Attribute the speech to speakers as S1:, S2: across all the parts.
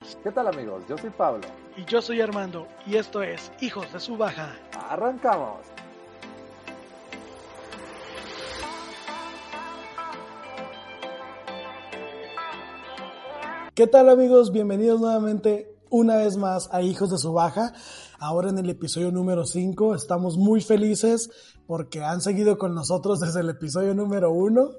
S1: ¿Qué tal amigos? Yo soy Pablo.
S2: Y yo soy Armando, y esto es Hijos de su Baja.
S1: ¡Arrancamos!
S2: ¿Qué tal amigos? Bienvenidos nuevamente una vez más a Hijos de su Baja. Ahora en el episodio número 5 estamos muy felices porque han seguido con nosotros desde el episodio número 1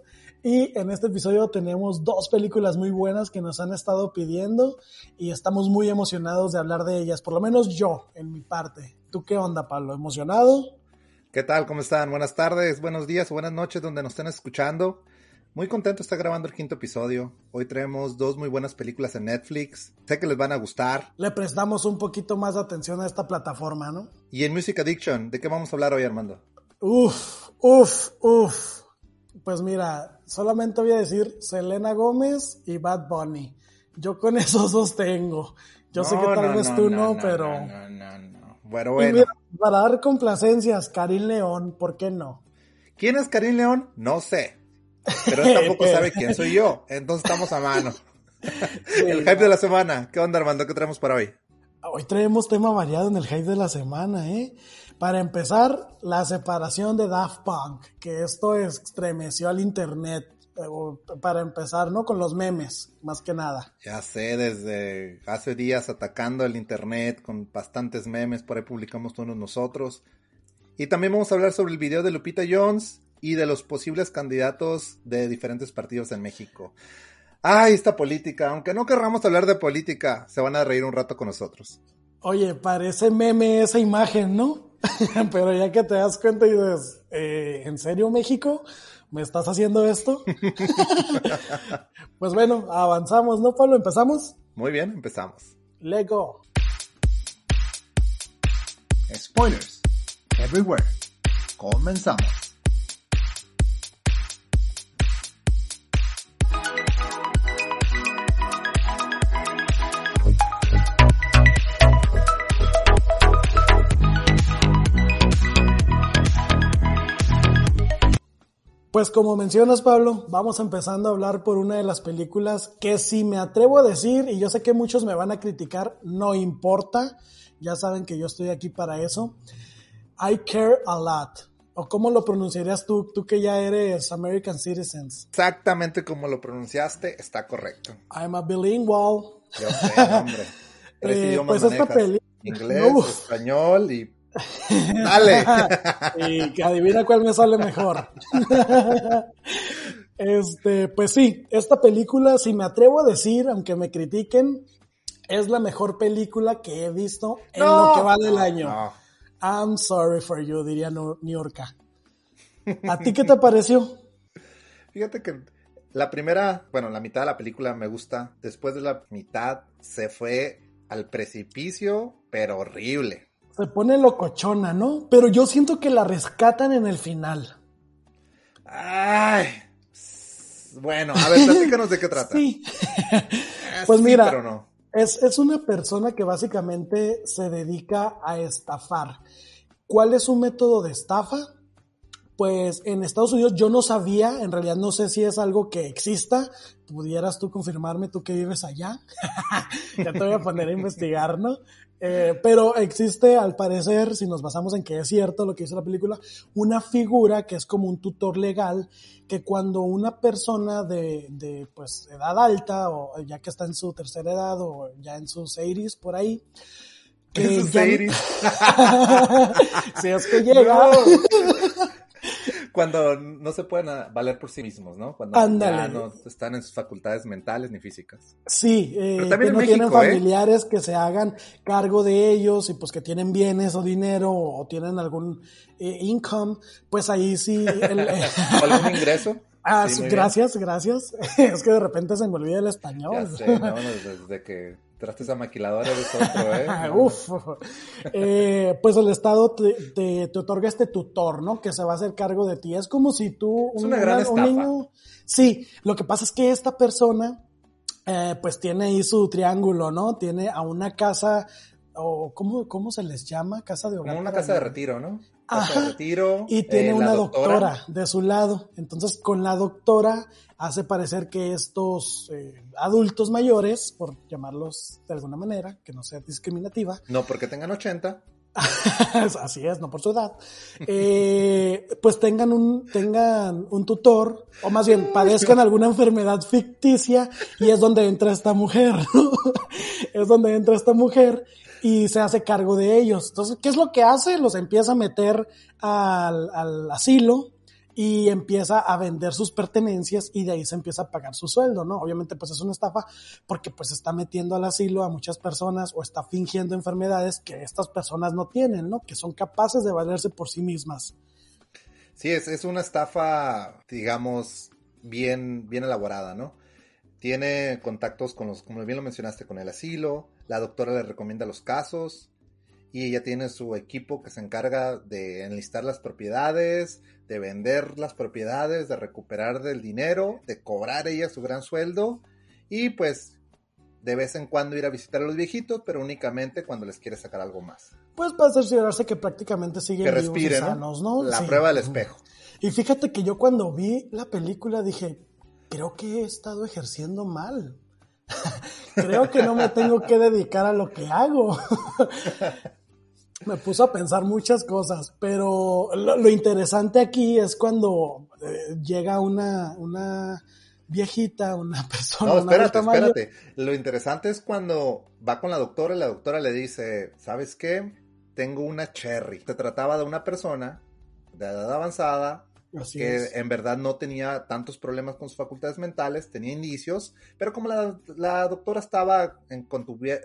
S2: y en este episodio tenemos dos películas muy buenas que nos han estado pidiendo y estamos muy emocionados de hablar de ellas, por lo menos yo, en mi parte. ¿Tú qué onda, Pablo? ¿Emocionado?
S3: ¿Qué tal? ¿Cómo están? Buenas tardes, buenos días o buenas noches donde nos estén escuchando. Muy contento de estar grabando el quinto episodio. Hoy traemos dos muy buenas películas en Netflix. Sé que les van a gustar.
S2: Le prestamos un poquito más de atención a esta plataforma, ¿no?
S3: Y en Music Addiction, ¿de qué vamos a hablar hoy, Armando?
S2: Uf, uf, uf. Pues mira, solamente voy a decir Selena Gómez y Bad Bunny. Yo con esos dos tengo. Yo sé que tal vez tú no, pero.
S3: No, no, no. Bueno, bueno.
S2: Mira, para dar complacencias, Karim León, ¿por qué no?
S3: ¿Quién es Karim León? No sé. Pero él tampoco sabe quién soy yo. Entonces estamos a mano. El hype de la semana. ¿Qué onda, Armando? ¿Qué traemos para hoy?
S2: Hoy traemos tema variado en el hype de la semana, ¿eh? Para empezar, la separación de Daft Punk, que esto estremeció al internet. eh, Para empezar, ¿no? Con los memes, más que nada.
S3: Ya sé, desde hace días atacando el internet con bastantes memes, por ahí publicamos unos nosotros. Y también vamos a hablar sobre el video de Lupita Jones y de los posibles candidatos de diferentes partidos en México. Ay, esta política, aunque no querramos hablar de política, se van a reír un rato con nosotros.
S2: Oye, parece meme esa imagen, ¿no? Pero ya que te das cuenta y dices, eh, ¿en serio México? ¿Me estás haciendo esto? pues bueno, avanzamos, ¿no, Pablo? ¿Empezamos?
S3: Muy bien, empezamos.
S2: Lego.
S4: Spoilers everywhere. Comenzamos.
S2: Pues como mencionas, Pablo, vamos empezando a hablar por una de las películas que si me atrevo a decir, y yo sé que muchos me van a criticar, no importa, ya saben que yo estoy aquí para eso. I Care a Lot. ¿O cómo lo pronunciarías tú, tú que ya eres American Citizens?
S3: Exactamente como lo pronunciaste, está correcto.
S2: I'm a bilingual.
S3: Yo sé, hombre. Tres
S2: Eh,
S3: idiomas
S2: pues esta peli-
S3: Inglés, español y... ¡Dale!
S2: y que adivina cuál me sale mejor. este, pues sí, esta película, si me atrevo a decir, aunque me critiquen, es la mejor película que he visto en
S3: No,
S2: lo que va del año.
S3: no.
S2: I'm sorry for you, diría Nu- Niurka. ¿A ti qué te pareció?
S3: Fíjate que la primera, bueno, la mitad de la película me gusta. Después de la mitad se fue al precipicio, pero horrible.
S2: Se pone locochona, ¿no? Pero yo siento que la rescatan en el final.
S3: Ay. Bueno, a ver, platícanos de qué trata.
S2: Sí.
S3: Eh,
S2: Pues
S3: sí,
S2: mira,
S3: pero no.
S2: Es, es una persona que básicamente se dedica a estafar. ¿Cuál es su método de estafa? Pues en Estados Unidos yo no sabía, en realidad no sé si es algo que exista. ¿Pudieras tú confirmarme, tú que vives allá? ya te voy a poner a investigar, ¿no? Eh, pero existe, al parecer, si nos basamos en que es cierto lo que dice la película, una figura que es como un tutor legal que cuando una persona de, de pues edad alta o ya que está en su tercera edad o ya en sus 80s por ahí que
S3: En sus
S2: ya-
S3: 80s.
S2: si es que llega
S3: Cuando no se pueden ah, valer por sí mismos, ¿no? Cuando
S2: Ándale.
S3: ya no están en sus facultades mentales ni físicas.
S2: Sí, eh,
S3: Pero también
S2: que no
S3: en
S2: tienen
S3: ¿eh?
S2: familiares que se hagan cargo de ellos y pues que tienen bienes o dinero o tienen algún eh, income, pues ahí sí. el-
S3: ¿O algún ingreso?
S2: Ah,
S3: Sí, bien.
S2: gracias, gracias. es que de repente se me olvida el español.
S3: Ya sé, ¿no? Desde que traste esa maquiladora eres otro, ¿eh?
S2: Uf. Eh, pues el Estado te, te- te otorga este tutor, ¿no? Que se va a hacer cargo de ti. Es como si tú...
S3: Es una gran estafa.
S2: Sí, lo que pasa es que esta persona, eh, pues tiene ahí su triángulo, ¿no? Tiene a una casa, o ¿cómo, cómo se les llama? Casa de hogar.
S3: Como una casa de retiro, ¿no? Casa
S2: Ajá.
S3: de retiro.
S2: Y tiene
S3: eh,
S2: una doctora. de su lado. Entonces, con la doctora hace parecer que estos eh, adultos mayores, por llamarlos de alguna manera, que no sea discriminativa,
S3: No porque tengan 80.
S2: así es, no por su edad, eh, pues tengan un, tengan un tutor, o más bien padezcan alguna enfermedad ficticia, y es donde entra esta mujer. Es donde entra esta mujer y se hace cargo de ellos. Entonces, ¿qué es lo que hace? Los empieza a meter al, al asilo y empieza a vender sus pertenencias y de ahí se empieza a pagar su sueldo, ¿no? Obviamente pues es una estafa porque pues está metiendo al asilo a muchas personas o está fingiendo enfermedades que estas personas no tienen, ¿no? Que son capaces de valerse por sí mismas.
S3: Sí, es, es una estafa, digamos, bien, bien elaborada, ¿no? Tiene contactos con los, como bien lo mencionaste, con el asilo, la doctora le recomienda los casos y ella tiene su equipo que se encarga de enlistar las propiedades, de vender las propiedades, de recuperar del dinero, de cobrar ella su gran sueldo y pues de vez en cuando ir a visitar a los viejitos, pero únicamente cuando les quiere sacar algo más.
S2: Pues para cerciorarse que prácticamente siguen
S3: Que
S2: vivos y
S3: respire, ¿no?
S2: sanos, ¿no?
S3: La
S2: Sí.
S3: prueba del espejo.
S2: Y fíjate que yo cuando vi la película dije, creo que he estado ejerciendo mal. Creo que no me tengo que dedicar a lo que hago. me puso a pensar muchas cosas, pero lo, lo interesante aquí es cuando eh, llega una, una viejita, una persona.
S3: No,
S2: una
S3: espérate,
S2: mayor.
S3: espérate. Lo interesante es cuando va con la doctora y la doctora le dice, ¿sabes qué? Tengo una cherry. Se trataba de una persona de edad avanzada
S2: Así
S3: que
S2: es.
S3: en verdad no tenía tantos problemas con sus facultades mentales, tenía indicios, pero como la, la doctora estaba en,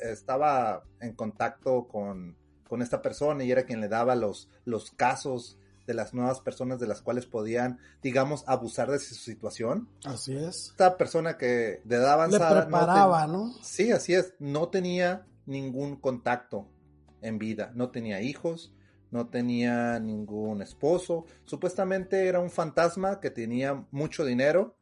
S3: estaba en contacto con, con esta persona y era quien le daba los, los casos de las nuevas personas de las cuales podían, digamos, abusar de su situación,
S2: Así es.
S3: esta persona que de edad
S2: Le
S3: avanzada no
S2: preparaba,
S3: ten-
S2: ¿no?
S3: Sí, así es. No tenía ningún contacto en vida. No tenía hijos, no tenía ningún esposo. Supuestamente era un fantasma que tenía mucho dinero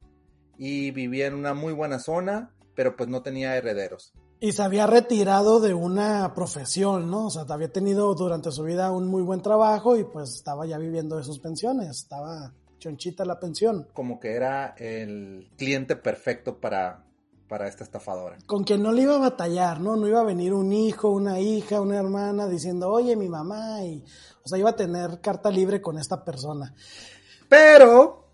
S3: y vivía en una muy buena zona, pero pues no tenía herederos.
S2: Y se había retirado de una profesión, ¿no? O sea, había tenido durante su vida un muy buen trabajo y pues estaba ya viviendo de sus pensiones, estaba chonchita la pensión.
S3: Como que era el cliente perfecto para, para esta estafadora.
S2: Con quien no le iba a batallar, ¿no? No iba a venir un hijo, una hija, una hermana diciendo, oye, mi mamá, y, o sea, iba a tener carta libre con esta persona.
S3: Pero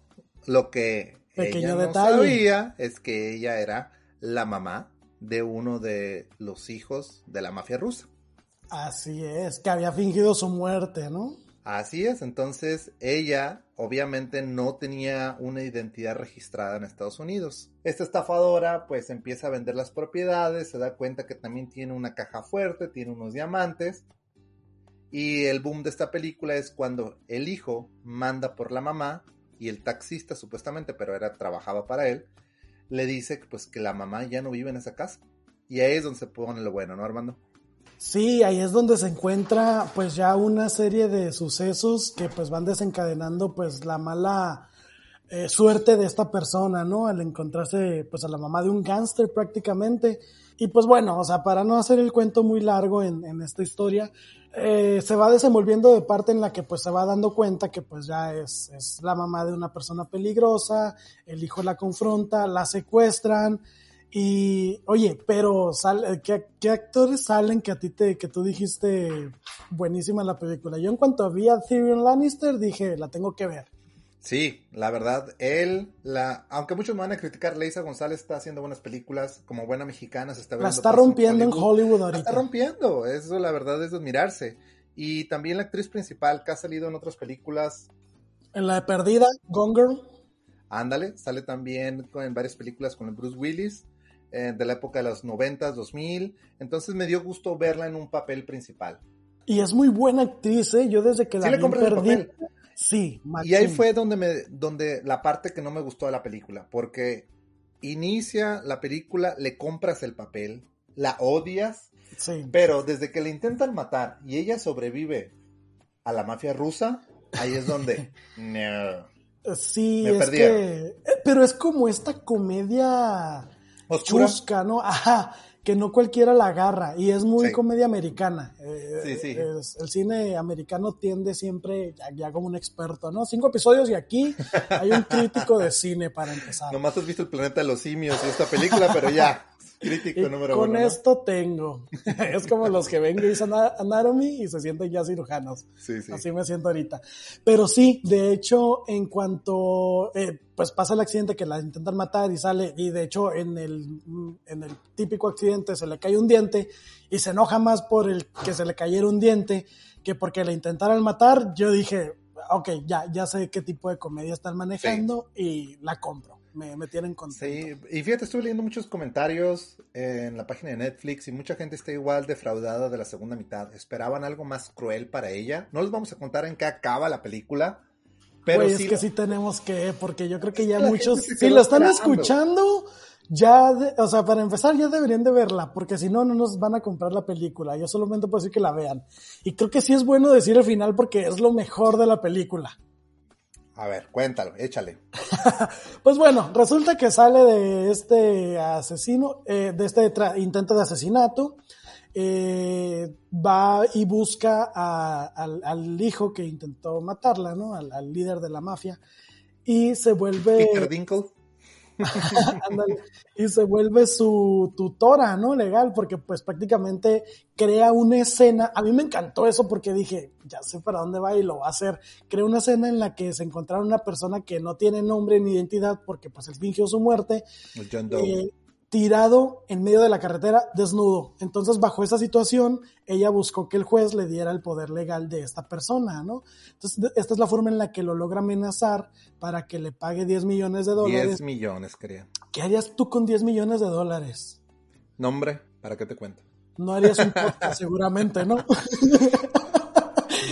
S3: lo que
S2: Pequeño
S3: ella no sabía es que ella era la mamá de uno de los hijos de la mafia rusa.
S2: Así es, que había fingido su muerte, ¿no?
S3: Así es, entonces ella obviamente no tenía una identidad registrada en Estados Unidos. Esta estafadora pues empieza a vender las propiedades, se da cuenta que también tiene una caja fuerte, tiene unos diamantes. Y el boom de esta película es cuando el hijo manda por la mamá y el taxista supuestamente, pero era trabajaba para él, le dice pues que la mamá ya no vive en esa casa. Y ahí es donde se pone lo bueno, ¿no, Armando?
S2: Sí, ahí es donde se encuentra pues ya una serie de sucesos que pues van desencadenando pues la mala eh, suerte de esta persona, ¿no? Al encontrarse pues a la mamá de un gángster prácticamente. Y pues bueno, o sea, para no hacer el cuento muy largo en, en esta historia, eh, se va desenvolviendo de parte en la que pues se va dando cuenta que pues ya es, es la mamá de una persona peligrosa, el hijo la confronta, la secuestran, y, oye, pero sal, ¿qué, ¿qué, actores salen que a ti te, que tú dijiste buenísima la película? Yo en cuanto vi a Tyrion Lannister dije, la tengo que ver.
S3: Sí, la verdad, él, la, aunque muchos me van a criticar, Leisa González está haciendo buenas películas, como buena mexicana, se está
S2: La está rompiendo en Hollywood
S3: La
S2: ahorita.
S3: está rompiendo, eso la verdad es de admirarse. Y también la actriz principal que ha salido en otras películas,
S2: En la de Perdida, Gone Girl.
S3: ándale, sale también en varias películas con el Bruce Willis, eh, de la época de los 90, 2000. Entonces me dio gusto verla en un papel principal.
S2: Y es muy buena actriz, ¿eh? Yo desde que la
S3: Sí le
S2: vi
S3: compré el
S2: Perdida.
S3: papel.
S2: Sí,
S3: Y ahí fue donde me, donde la parte que no me gustó de la película, porque inicia la película, le compras el papel, la odias,
S2: Sí.
S3: pero desde que le intentan matar y ella sobrevive a la mafia rusa, ahí es donde no.
S2: Sí,
S3: Me
S2: es
S3: perdieron.
S2: que. eh, Pero es como esta comedia
S3: oscura.
S2: chusca, ¿no? Ajá, que no cualquiera la agarra. Y es muy
S3: Sí.
S2: comedia americana. Eh,
S3: Sí, sí.
S2: es- el cine americano tiende siempre, ya, ya como un experto, ¿no? Cinco episodios y aquí hay un crítico de cine para empezar.
S3: Nomás has visto el planeta de los simios y esta película, pero ya, crítico
S2: Y
S3: número
S2: con
S3: uno. ¿no?
S2: esto tengo. es como los que ven Grey's Ana- Anatomy y se sienten ya cirujanos.
S3: Sí, sí.
S2: Así me siento ahorita. Pero sí, de hecho, en cuanto eh, pues pasa el accidente que la intentan matar y sale, y de hecho en el, en el típico accidente se le cae un diente y se enoja más por el que se le cayera un diente que porque la intentaran matar, yo dije, ok, ya, ya sé qué tipo de comedia están manejando y la compro. Me, me tienen contento.
S3: Sí, y fíjate, estuve leyendo muchos comentarios en la página de Netflix y mucha gente está igual defraudada de la segunda mitad. Esperaban algo más cruel para ella. No les vamos a contar en qué acaba la película, pero sí.
S2: es que sí tenemos que, porque yo creo que ya
S3: la
S2: muchos, si lo están
S3: esperando.
S2: escuchando, ya, de- o sea, para empezar ya deberían de verla, porque si no, no nos van a comprar la película. Yo solamente puedo decir que la vean. Y creo que sí es bueno decir el final porque es lo mejor de la película.
S3: A ver, cuéntalo, échale.
S2: Pues bueno, resulta que sale de este asesino, eh, de este intento de asesinato, eh, va y busca a- al, al hijo que intentó matarla, ¿no? Al, al líder de la mafia. Y se vuelve...
S3: Peter Dinkle.
S2: Y se vuelve su tutora, ¿no? Legal, porque pues prácticamente crea una escena. A mí me encantó eso porque dije, ya sé para dónde va y lo va a hacer. Crea una escena en la que se encontraron una persona que no tiene nombre ni identidad porque pues él fingió su muerte,
S3: John Doe.
S2: eh, tirado en medio de la carretera, desnudo. Entonces, bajo esa situación, ella buscó que el juez le diera el poder legal de esta persona, ¿no? Entonces, esta es la forma en la que lo logra amenazar para que le pague 10 millones de dólares.
S3: 10 millones, quería.
S2: ¿Qué harías tú con 10 millones de dólares?
S3: Nombre, ¿para qué te cuento?
S2: No harías un podcast seguramente, ¿no?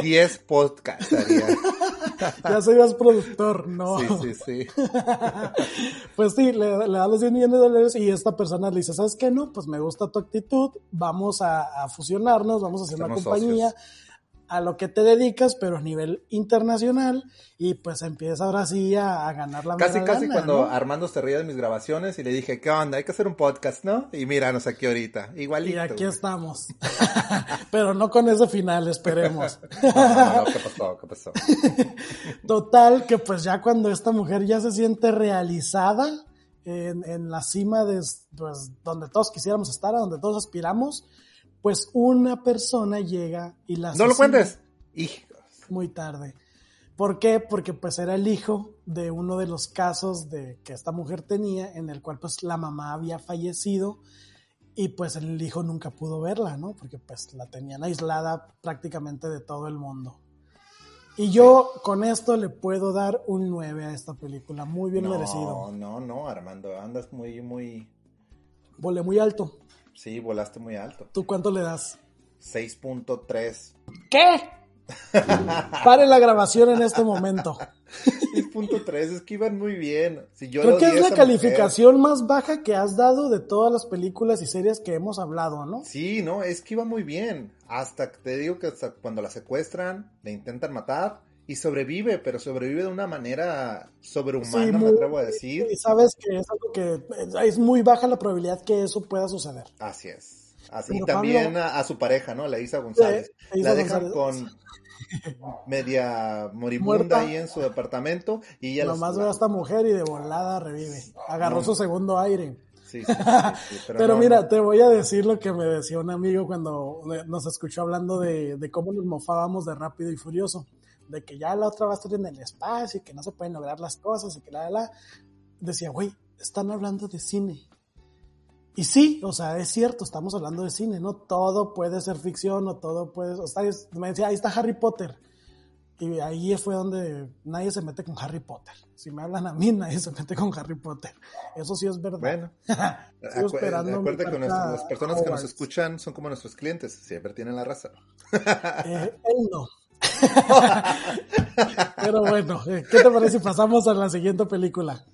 S3: 10 podcasts haría.
S2: ya serías productor, ¿no?
S3: Sí, sí, sí.
S2: Pues sí, le, le da los 10 millones de dólares y esta persona le dice, ¿sabes qué? No, pues me gusta tu actitud, vamos a, a fusionarnos, vamos a hacer una compañía
S3: socios.
S2: A lo que te dedicas, pero a nivel internacional y pues empieza ahora sí a, a ganar la
S3: Casi, casi
S2: lana,
S3: cuando
S2: ¿no?
S3: Armando se reía de mis grabaciones y le dije, ¿qué onda? Hay que hacer un podcast, ¿no? Y míranos aquí ahorita. Igualito.
S2: Y aquí
S3: güey.
S2: estamos. pero no con ese final, esperemos.
S3: No, no, ¿qué pasó? ¿Qué pasó?
S2: Total, que pues ya cuando esta mujer ya se siente realizada en, en la cima de pues, donde todos quisiéramos estar, a donde todos aspiramos, pues una persona llega y la
S3: ¡No lo
S2: asesina
S3: cuentes! Hijos.
S2: muy tarde. ¿Por qué? Porque pues era el hijo de uno de los casos de que esta mujer tenía, en el cual pues la mamá había fallecido y pues el hijo nunca pudo verla, ¿no? Porque pues la tenían aislada prácticamente de todo el mundo. Y yo con esto le puedo dar un 9 a esta película, muy bien
S3: no,
S2: merecido.
S3: no, no, Armando, andas muy, muy...
S2: Volé muy alto.
S3: Sí, volaste muy alto.
S2: ¿Tú cuánto le das?
S3: 6.3.
S2: ¿Qué? Pare la grabación en este momento.
S3: 6.3, es que iban muy bien. Si yo
S2: Creo que es la calificación más baja que has dado de todas las películas y series que hemos hablado, ¿no?
S3: Sí, no, es que iba muy bien. Hasta que te digo que hasta cuando la secuestran, le intentan matar y sobrevive, pero sobrevive de una manera sobrehumana,
S2: Sí,
S3: me atrevo a decir.
S2: Y sabes que es algo que es muy baja la probabilidad que eso pueda suceder.
S3: Así es. Así
S2: Pero
S3: también
S2: Pablo-
S3: a, a su pareja, ¿no? La Isa González.
S2: Sí, Isa
S3: la dejan
S2: González.
S3: con media moribunda
S2: Muerta.
S3: ahí en su departamento y la-
S2: Nomás ve a esta mujer y de volada revive. Agarró
S3: No.
S2: su segundo aire.
S3: Sí, sí, sí, sí, pero,
S2: Pero
S3: no,
S2: mira,
S3: no.
S2: te voy a decir lo que me decía un amigo cuando nos escuchó hablando de, de cómo nos mofábamos de Rápido y Furioso. De que ya la otra va a estar en el espacio y que no se pueden lograr las cosas y que la, la, la. Decía, güey, están hablando de cine. Y sí, o sea, es cierto, estamos hablando de cine, no todo puede ser ficción o todo puede, o sea, es- me decía, ahí está Harry Potter. Y ahí fue donde nadie se mete con Harry Potter. Si me hablan a mí, nadie se mete con Harry Potter. Eso sí es verdad.
S3: Bueno, acu-
S2: esperando
S3: acuérdate que nuestras- las personas que nos escuchan son como nuestros clientes, siempre tienen la razón.
S2: Eh, él no. Pero bueno, eh, ¿qué te parece si pasamos a la siguiente película?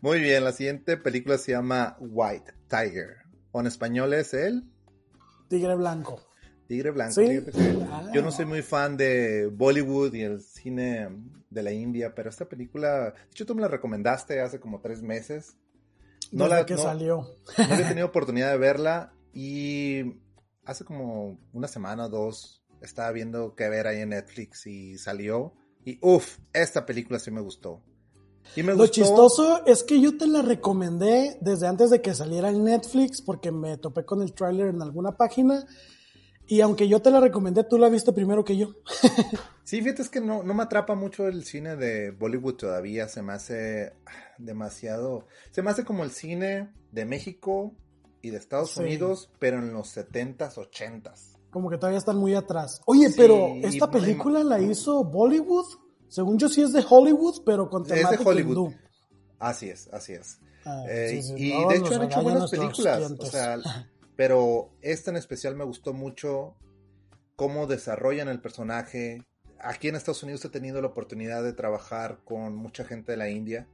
S3: Muy bien, la siguiente película se llama White Tiger. O en español es el
S2: Tigre Blanco.
S3: Tigre Blanco.
S2: Sí. Ah.
S3: Yo no soy muy fan de Bollywood y el cine de la India, pero esta película, de hecho tú me la recomendaste hace como tres meses. No
S2: Desde
S3: la-
S2: que
S3: no-
S2: salió.
S3: No había tenido oportunidad de verla y hace como una semana o dos estaba viendo qué ver ahí en Netflix y salió. Y uff, esta película sí me gustó. Y me
S2: Lo
S3: gustó.
S2: chistoso es que yo te la recomendé desde antes de que saliera en Netflix porque me topé con el tráiler en alguna página y aunque yo te la recomendé, tú la viste primero que yo.
S3: Sí, fíjate, es que no, no me atrapa mucho el cine de Bollywood todavía. Se me hace demasiado. Se me hace como el cine de México y de Estados
S2: Sí.
S3: Unidos, pero en los 70s, 80s.
S2: Como que todavía están muy atrás. Oye,
S3: Sí,
S2: pero esta película la hizo Bollywood. Según yo sí es de Hollywood, pero con
S3: Es de
S2: temática
S3: Hollywood.
S2: hindú.
S3: Así es, así es.
S2: Ah,
S3: Eh,
S2: sí, sí,
S3: y de hecho han hecho buenas películas, o sea, pero esta en especial me gustó mucho cómo desarrollan el personaje. Aquí en Estados Unidos he tenido la oportunidad de trabajar con mucha gente de la India,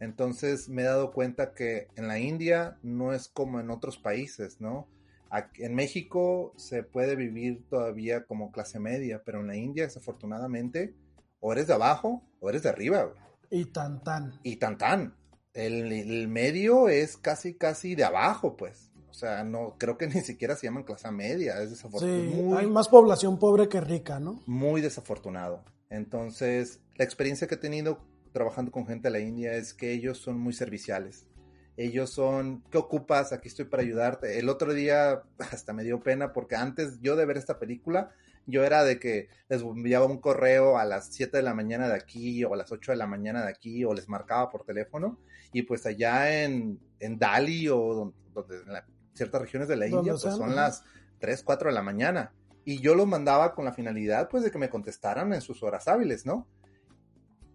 S3: entonces me he dado cuenta que en la India no es como en otros países, ¿no? Aquí- en México se puede vivir todavía como clase media, pero en la India desafortunadamente o eres de abajo o eres de arriba. güey
S2: Y tan tan.
S3: y tan tan. El, el medio es casi casi de abajo, pues. O sea, no creo que ni siquiera se llaman clase media, es desafortunado.
S2: Sí,
S3: muy,
S2: hay más población pobre que rica, ¿no?
S3: muy desafortunado. Entonces, la experiencia que he tenido trabajando con gente de la India es que ellos son muy serviciales. Ellos son, ¿qué ocupas? Aquí estoy para ayudarte. El otro día hasta me dio pena porque antes yo de ver esta película, yo era de que les enviaba un correo a las 7 de la mañana de aquí o a las 8 de la mañana de aquí o les marcaba por teléfono y pues allá en, en Dali o don- donde, en la- ciertas regiones de la India pues son las 3, 4 de la mañana y yo los mandaba con la finalidad pues de que me contestaran en sus horas hábiles, ¿no?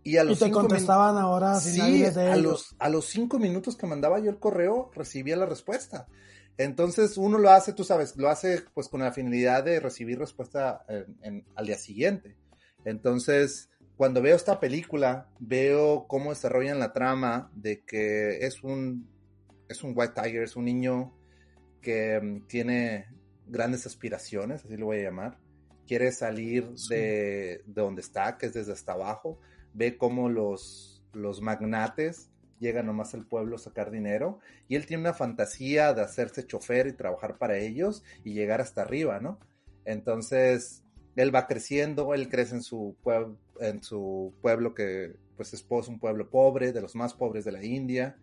S3: Y a
S2: Y
S3: los
S2: te
S3: cinco min-
S2: contestaban ahora sin
S3: Sí,
S2: de
S3: a
S2: ellos.
S3: los, a los cinco minutos que mandaba yo el correo, recibía la respuesta. Entonces uno lo hace, tú sabes, lo hace pues con la finalidad de recibir respuesta en- en- al día siguiente. Entonces, cuando veo esta película, veo cómo desarrollan la trama de que es un, es un White Tiger, es un niño que mm, tiene grandes aspiraciones, así lo voy a llamar. Quiere salir
S2: Sí.
S3: de, de donde está, que es desde hasta abajo. Ve cómo los, los magnates llegan nomás al pueblo a sacar dinero. Y él tiene una fantasía de hacerse chofer y trabajar para ellos y llegar hasta arriba, ¿no? Entonces, él va creciendo, él crece en su, pueblo, en su pueblo que pues es un pueblo pobre, de los más pobres de la India.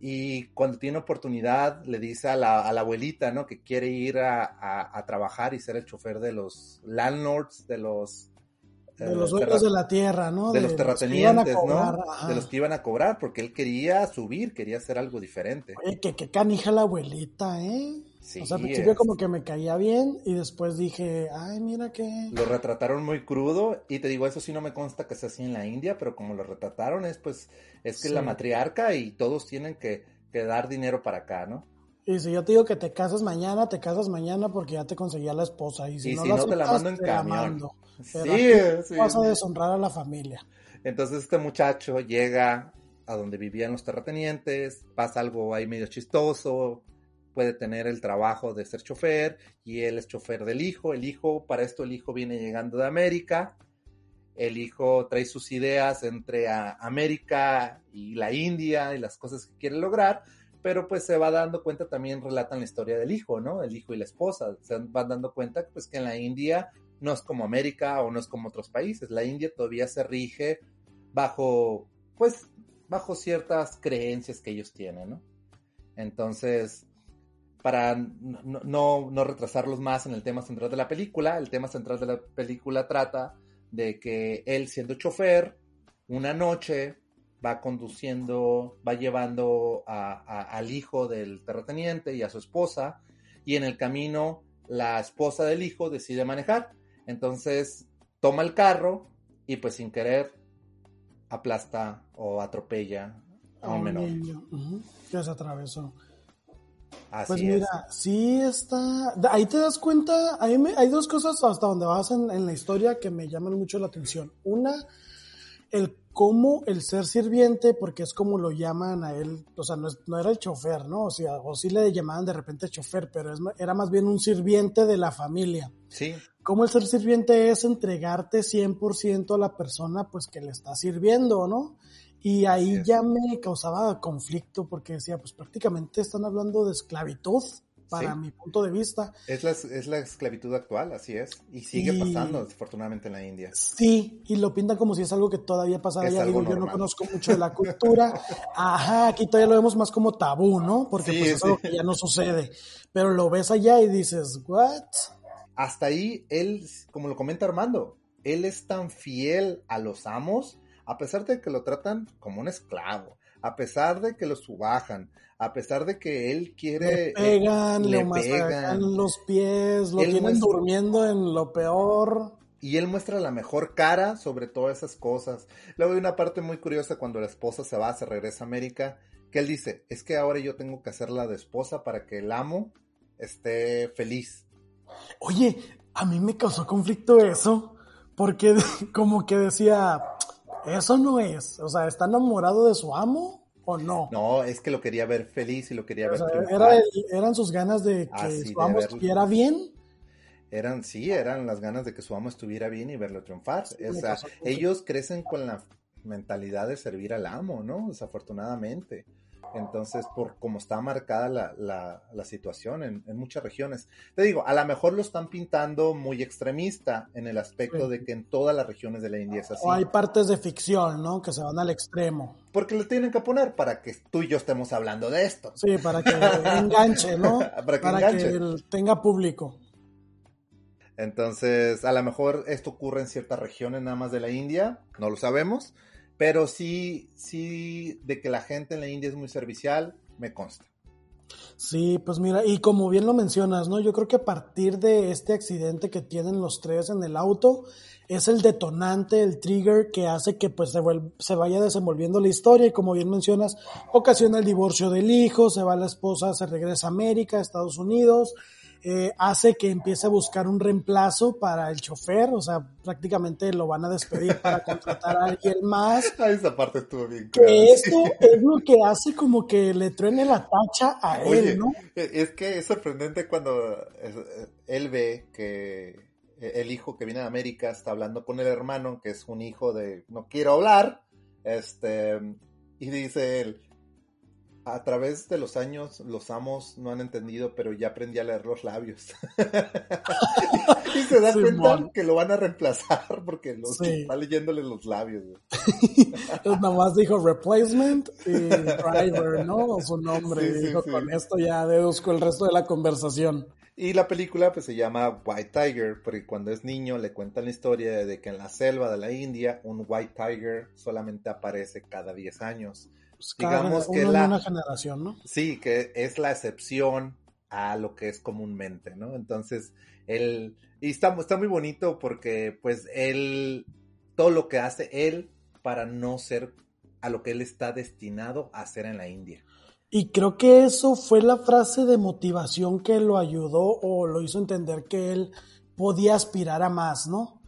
S3: Y cuando tiene oportunidad, le dice a la, a la abuelita, ¿no? Que quiere ir a, a- a trabajar y ser el chofer de los landlords, de los...
S2: De los dueños de la tierra, ¿no?
S3: de los terratenientes,
S2: cobrar,
S3: ¿no?
S2: ajá.
S3: De los que iban a cobrar, porque él quería subir, quería hacer algo diferente.
S2: Oye, que, que canija la abuelita, ¿eh?
S3: Sí,
S2: o sea, al principio
S3: es-
S2: como que me caía bien y después dije, ay, mira que...
S3: Lo retrataron muy crudo y te digo, eso sí no me consta que sea así en la India, pero como lo retrataron es pues, es que
S2: Sí.
S3: la matriarca y todos tienen que, que dar dinero para acá, ¿no?
S2: Y si yo te digo que te casas mañana, te casas mañana porque ya te conseguí a la esposa. Y si
S3: Y
S2: no,
S3: si
S2: la
S3: no, te la mando en
S2: te la
S3: camión.
S2: mando.
S3: Sí,
S2: Pero aquí
S3: sí.
S2: Vas a deshonrar a la familia.
S3: Entonces este muchacho llega a donde vivían los terratenientes, pasa algo ahí medio chistoso, puede tener el trabajo de ser chofer y él es chofer del hijo. El hijo, para esto el hijo viene llegando de América. El hijo trae sus ideas entre a América y la India y las cosas que quiere lograr, pero pues se va dando cuenta también relatan la historia del hijo, ¿no? El hijo y la esposa. Se van dando cuenta pues que en la India no es como América o no es como otros países. La India todavía se rige bajo, pues, bajo ciertas creencias que ellos tienen, ¿no? Entonces, para no, no, retrasarlos más en el tema central de la película, el tema central de la película trata de que él siendo chofer, una noche va conduciendo, va llevando al hijo del terrateniente y a su esposa, y en el camino la esposa del hijo decide manejar. Entonces toma el carro y pues sin querer aplasta o atropella a un menor.
S2: niño ujú, que se atravesó.
S3: Así
S2: Pues
S3: es.
S2: mira, sí está. Ahí te das cuenta, ahí me- hay dos cosas hasta donde vas en, en la historia que me llaman mucho la atención. Una, el cómo el ser sirviente, porque es como lo llaman a él, o sea, no, es- no era el chofer, ¿no? O sea, o sí le llamaban de repente chofer, pero es era más bien un sirviente de la familia.
S3: Sí,
S2: Cómo el ser sirviente es entregarte 100% a la persona pues que le está sirviendo, ¿no? Y ahí ya me causaba conflicto porque decía, pues prácticamente están hablando de esclavitud para
S3: Sí.
S2: mi punto de vista.
S3: es la, es la esclavitud actual, así es. Y sigue
S2: Y-
S3: pasando, desafortunadamente, en la India.
S2: Sí, y lo pintan como si es algo que todavía pasa allá. Digo, yo no conozco mucho de la cultura. Ajá, aquí todavía lo vemos más como tabú, ¿no? Porque
S3: Sí,
S2: pues es
S3: sí.
S2: algo que ya no sucede. Pero lo ves allá y dices, ¿what?
S3: Hasta ahí, él, como lo comenta Armando, él es tan fiel a los amos, a pesar de que lo tratan como un esclavo, a pesar de que lo subajan, a pesar de que él quiere...
S2: Le pegan,
S3: eh,
S2: le
S3: le pegan.
S2: los pies, lo
S3: Él
S2: tienen
S3: muestra-
S2: durmiendo en lo peor.
S3: Y él muestra la mejor cara sobre todas esas cosas. Luego hay una parte muy curiosa cuando la esposa se va, se regresa a América, que él dice, es que ahora yo tengo que hacerla de esposa para que el amo esté feliz.
S2: Oye, a mí me causó conflicto eso, porque como que decía, eso no es, o sea, ¿está enamorado de su amo o no?
S3: No, es que lo quería ver feliz y lo quería
S2: O
S3: ver
S2: sea, era el- eran sus ganas de que
S3: Así
S2: su amo
S3: verlo.
S2: estuviera bien.
S3: Eran, sí, eran las ganas de que su amo estuviera bien y verlo triunfar.
S2: Sí,
S3: o sea, ellos crecen con la mentalidad de servir al amo, ¿no? Desafortunadamente. Entonces, por como está marcada la, la, la situación en, en muchas regiones. Te digo, a lo mejor lo están pintando muy extremista en el aspecto
S2: Sí.
S3: de que en todas las regiones de la India es así.
S2: O hay partes de ficción, ¿no? Que se van al extremo.
S3: Porque lo tienen que poner para que tú y yo estemos hablando de esto.
S2: Sí, para que enganche, ¿no?
S3: Para que enganche.
S2: él tenga público.
S3: Entonces, a lo mejor esto ocurre en ciertas regiones nada más de la India, no lo sabemos, pero sí, sí, de que la gente en la India es muy servicial, me consta.
S2: Sí, pues mira, y como bien lo mencionas, ¿no? Yo creo que a partir de este accidente que tienen los tres en el auto, es el detonante, el trigger que hace que pues se, se vaya desenvolviendo la historia y como bien mencionas, ocasiona el divorcio del hijo, se va la esposa, se regresa a América, a Estados Unidos, eh, hace que empiece a buscar un reemplazo para el chofer, o sea, prácticamente lo van a despedir para contratar a alguien más.
S3: Ah, esa parte estuvo bien clara,
S2: Que esto es lo que hace como que le truene la tacha a
S3: Oye,
S2: él, ¿no?
S3: es que es sorprendente cuando eh, él ve que el hijo que viene de América está hablando con el hermano, que es un hijo de no quiero hablar, este, y dice él, a través de los años los amos no han entendido, pero ya aprendí a leer los labios. y se da
S2: Simón.
S3: cuenta que lo van a reemplazar porque los
S2: Sí.
S3: está leyéndole los labios.
S2: nada más dijo replacement y driver, ¿no? O su nombre.
S3: Sí,
S2: y
S3: sí,
S2: dijo,
S3: sí.
S2: con esto ya deduzco el resto de la conversación.
S3: Y la película pues se llama White Tiger, porque cuando es niño le cuentan la historia de que en la selva de la India un White Tiger solamente aparece cada 10 años.
S2: Pues
S3: Digamos que la-
S2: una generación, ¿no?
S3: Sí, que es la excepción a lo que es comúnmente, ¿no? Entonces, él, y está, está muy bonito porque pues él, todo lo que hace él para no ser a lo que él está destinado a hacer en la India.
S2: Y creo que eso fue la frase de motivación que lo ayudó o lo hizo entender que él podía aspirar a más, ¿no?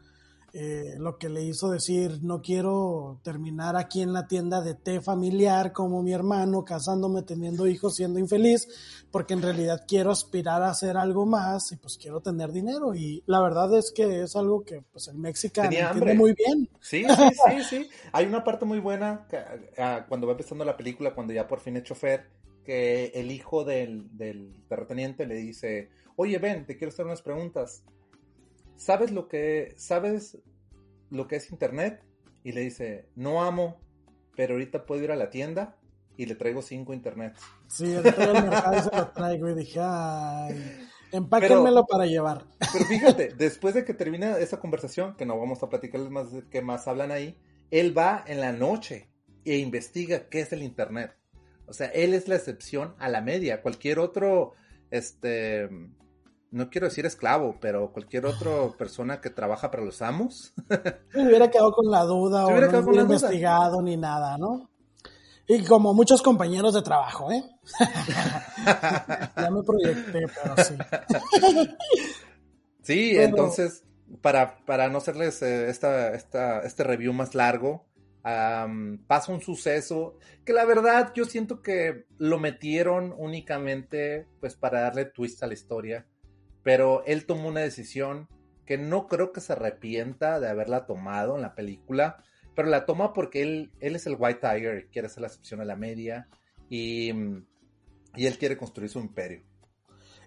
S2: Eh, lo que le hizo decir, no quiero terminar aquí en la tienda de té familiar como mi hermano, casándome, teniendo hijos, siendo infeliz, porque en realidad quiero aspirar a hacer algo más y pues quiero tener dinero. Y la verdad es que es algo que pues el mexicano entiende muy bien.
S3: Sí, sí, sí, sí. Hay una parte muy buena que, ah, cuando va empezando la película, cuando ya por fin es chofer, que el hijo del, del terrateniente le dice, oye, ven, te quiero hacer unas preguntas. ¿Sabes lo que, sabes lo que es internet? Y le dice, no amo, pero ahorita puedo ir a la tienda y le traigo cinco internets.
S2: Sí, al mercado se lo traigo y dije, ay, empáquenmelo para llevar.
S3: Pero fíjate, después de que termina esa conversación, que no vamos a platicarles más de qué más hablan ahí, él va en la noche e investiga qué es el internet. O sea, él es la excepción a la media. Cualquier otro, este, no quiero decir esclavo, pero cualquier otra persona que trabaja para los amos,
S2: Me hubiera quedado con la duda
S3: Se
S2: o no hubiera
S3: duda.
S2: investigado ni nada, ¿no? Y como muchos compañeros de trabajo, ¿eh? ya me proyecté, pero sí.
S3: sí,
S2: Pero-
S3: entonces, para, para no hacerles eh, esta, esta, este review más largo, am, pasa un suceso que la verdad yo siento que lo metieron únicamente pues para darle twist a la historia, pero él tomó una decisión que no creo que se arrepienta de haberla tomado en la película, pero la toma porque él, él es el White Tiger, y quiere hacer la excepción a la media y, y él quiere construir su imperio.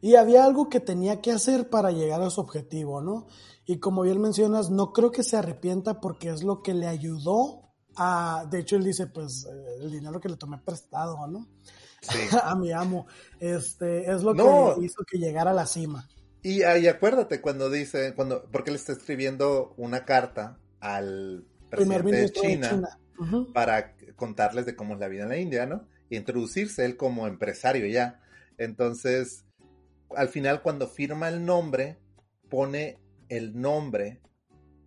S2: Y había algo que tenía que hacer para llegar a su objetivo, ¿no? Y como bien mencionas, no creo que se arrepienta porque es lo que le ayudó a, de hecho él dice, pues eh, el dinero que le tomé prestado, ¿no?
S3: Sí.
S2: a mi amo, este, es lo
S3: No.
S2: que hizo que llegara a la cima.
S3: Y, ah, y acuérdate cuando dice, cuando, porque él está escribiendo una carta al presidente de China,
S2: de China. Ujú.
S3: para contarles de cómo es la vida en la India, ¿no? Y introducirse él como empresario ya. Entonces, al final cuando firma el nombre, pone el nombre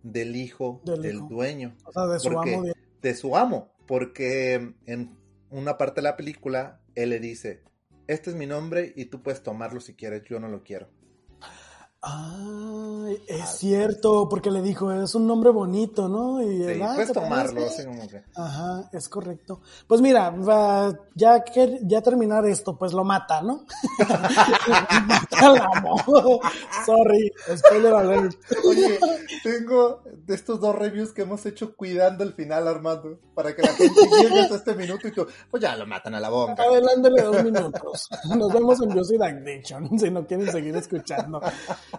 S3: del hijo
S2: Del
S3: del,
S2: hijo.
S3: dueño,
S2: O sea, de su amo. de-
S3: de su amo, porque en una parte de la película él le dice, este es mi nombre y tú puedes tomarlo si quieres, yo no lo quiero.
S2: Ay, es
S3: Ah.
S2: cierto, porque le dijo, es un nombre bonito, ¿no? Y
S3: Sí,
S2: "Ah,
S3: puedes
S2: ¿te
S3: tomarlo,
S2: parece?".
S3: así como que...
S2: Ajá, es correcto. Pues mira, va- ya que ya terminar esto, pues lo mata, ¿no? mata al amo. Sorry, spoiler alert.
S3: Oye, tengo de estos dos reviews que hemos hecho cuidando el final, Armando, para que la gente llegue hasta este minuto y tú, pues ya lo matan a la boca.
S2: Adelántale dos minutos. Nos vemos en Music Addiction, si no quieren seguir escuchando.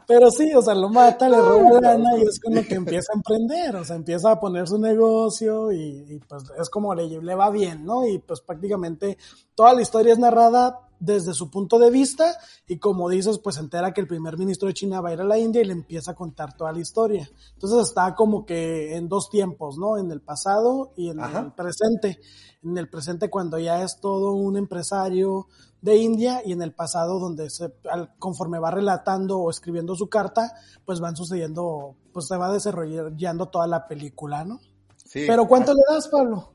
S2: Pero sí, o sea, lo mata, le roba lana y es con lo que empieza a emprender, o sea, empieza a poner su negocio y, y, pues es como le, le va bien, ¿no? Y pues prácticamente toda la historia es narrada desde su punto de vista y como dices, pues se entera que el primer ministro de China va a ir a la India y le empieza a contar toda la historia. Entonces está como que en dos tiempos, ¿no? En el pasado y en
S3: Ajá.
S2: el presente. En el presente cuando ya es todo un empresario de India y en el pasado donde se, al- conforme va relatando o escribiendo su carta, pues van sucediendo, pues se va desarrollando toda la película, ¿no?
S3: Sí,
S2: Pero ¿cuánto le das, Pablo?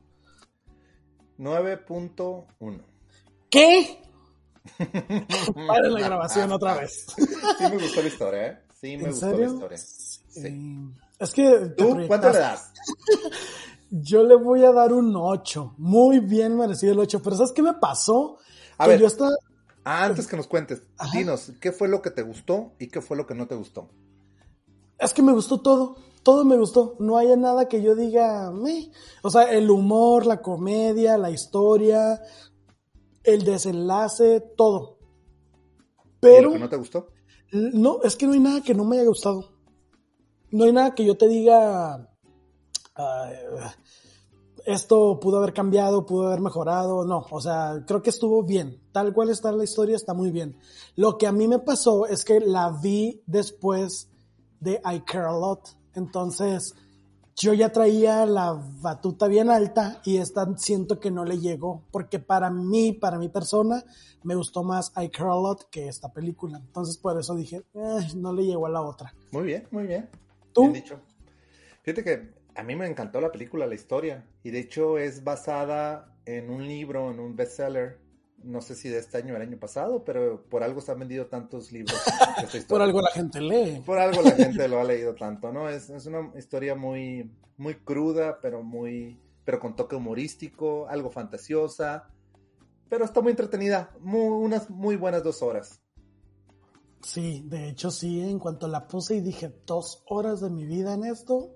S3: 9.1.
S2: ¿Qué? Para la grabación otra vez.
S3: Sí me gustó la historia, ¿eh? Sí me
S2: ¿En
S3: gustó
S2: serio?
S3: la historia.
S2: Sí. Es que
S3: ¿Tú cuánto le das?
S2: Yo le voy a dar un 8. Muy bien merecido el 8. Pero ¿sabes qué me pasó?
S3: A
S2: que
S3: ver.
S2: yo estaba...
S3: Antes que nos cuentes,
S2: Ajá.
S3: dinos, ¿qué fue lo que te gustó y qué fue lo que no te gustó?
S2: Es que me gustó todo. Todo me gustó. No hay nada que yo diga... "Meh". O sea, el humor, la comedia, la historia, el desenlace, todo.
S3: ¿Y
S2: Pero...
S3: lo que no te gustó?
S2: No, es que no hay nada que no me haya gustado. No hay nada que yo te diga, "Ah, esto pudo haber cambiado, pudo haber mejorado. No, o sea, creo que estuvo bien. Tal cual está la historia, está muy bien. Lo que a mí me pasó es que la vi después de I Care a Lot. Entonces, yo ya traía la batuta bien alta y esta siento que no le llegó, porque para mí, para mi persona, me gustó más I Care a Lot que esta película. Entonces por eso dije, "Eh, no le llegó a la otra.
S3: Muy bien, muy bien.
S2: ¿Tú?
S3: Bien dicho. Fíjate que a mí me encantó la película, la historia. Y de hecho es basada en un libro, en un bestseller. No sé si de este año o el año pasado, pero por algo se han vendido tantos libros.
S2: Por algo la gente lee.
S3: Por algo la gente lo ha leído tanto, ¿no? Es, es una historia muy, muy cruda, pero muy, pero con toque humorístico, algo fantasiosa, pero está muy entretenida, muy- unas muy buenas dos horas.
S2: Sí, de hecho sí, en cuanto la puse y dije, dos horas de mi vida en esto.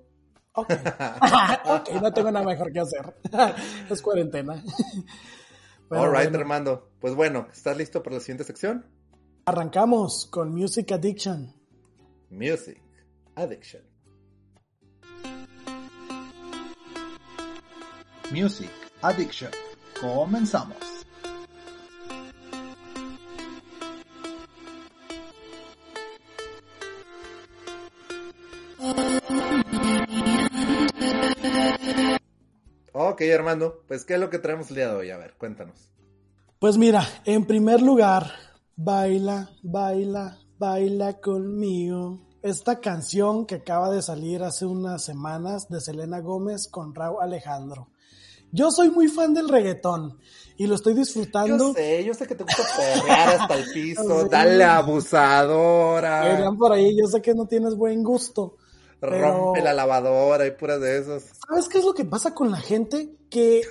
S2: Ok, ok, no tengo nada mejor que hacer. es cuarentena.
S3: All right,
S2: bueno,
S3: Armando. Pues bueno, ¿estás listo para la siguiente sección?
S2: arrancamos con Music Addiction.
S3: Music Addiction.
S4: Music Addiction. Comenzamos.
S3: Ok, Armando, pues ¿qué es lo que traemos el día de hoy? A ver, cuéntanos.
S2: Pues mira, en primer lugar, baila, baila, baila conmigo. Esta canción que acaba de salir hace unas semanas de Selena Gómez con Raúl Alejandro. Yo soy muy fan del reggaetón y lo estoy disfrutando.
S3: Yo sé, yo sé que te gusta perrear hasta el piso.
S2: Sí.
S3: Dale abusadora.
S2: Dirían por ahí, yo sé que no tienes buen gusto. Pero-
S3: Rompe la lavadora y puras de esos.
S2: ¿Sabes qué es lo que pasa con la gente? Que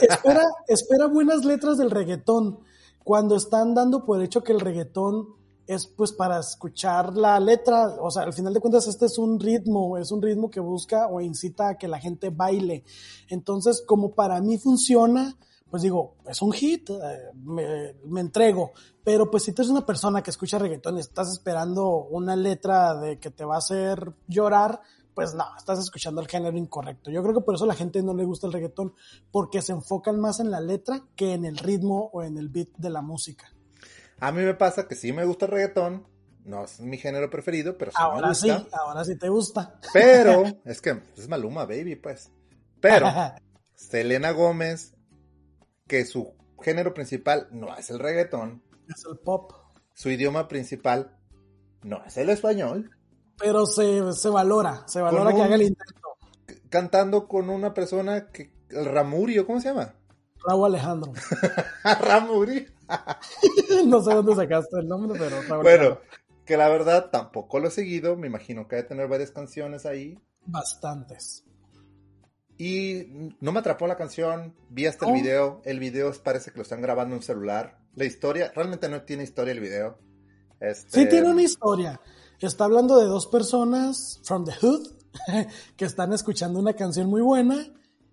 S2: espera, espera buenas letras del reggaetón cuando están dando por hecho que el reggaetón es pues para escuchar la letra, o sea, al final de cuentas este es un ritmo, es un ritmo que busca o incita a que la gente baile. Entonces, como para mí funciona, pues digo, es un hit, eh, me, me entrego. Pero pues si tú eres una persona que escucha reggaetón y estás esperando una letra de que te va a hacer llorar, pues no, estás escuchando el género incorrecto. Yo creo que por eso a la gente no le gusta el reggaetón, porque se enfocan más en la letra que en el ritmo o en el beat de la música.
S3: A mí me pasa que sí me gusta el reggaetón. No es mi género preferido, pero sí me
S2: Ahora sí,
S3: gusta.
S2: ahora sí te gusta.
S3: Pero, es que es Maluma, baby, pues. Pero, Selena Gómez, que su género principal no es el reggaetón,
S2: es el pop.
S3: su idioma principal no es el español,
S2: Pero se, se valora, se valora que haga el intento.
S3: cantando con una persona que, el Ramurio, ¿cómo se llama?
S2: Raúl Alejandro.
S3: Ramurio.
S2: no sé dónde sacaste el nombre, pero Raúl
S3: Bueno,
S2: Alejandro.
S3: que la verdad tampoco lo he seguido, me imagino que debe tener varias canciones ahí.
S2: Bastantes.
S3: Y no me atrapó la canción, vi hasta el
S2: Oh.
S3: video, el video parece que lo están grabando en un celular. La historia, realmente no tiene historia el video. Este,
S2: Sí tiene una historia. Está hablando de dos personas from the hood que están escuchando una canción muy buena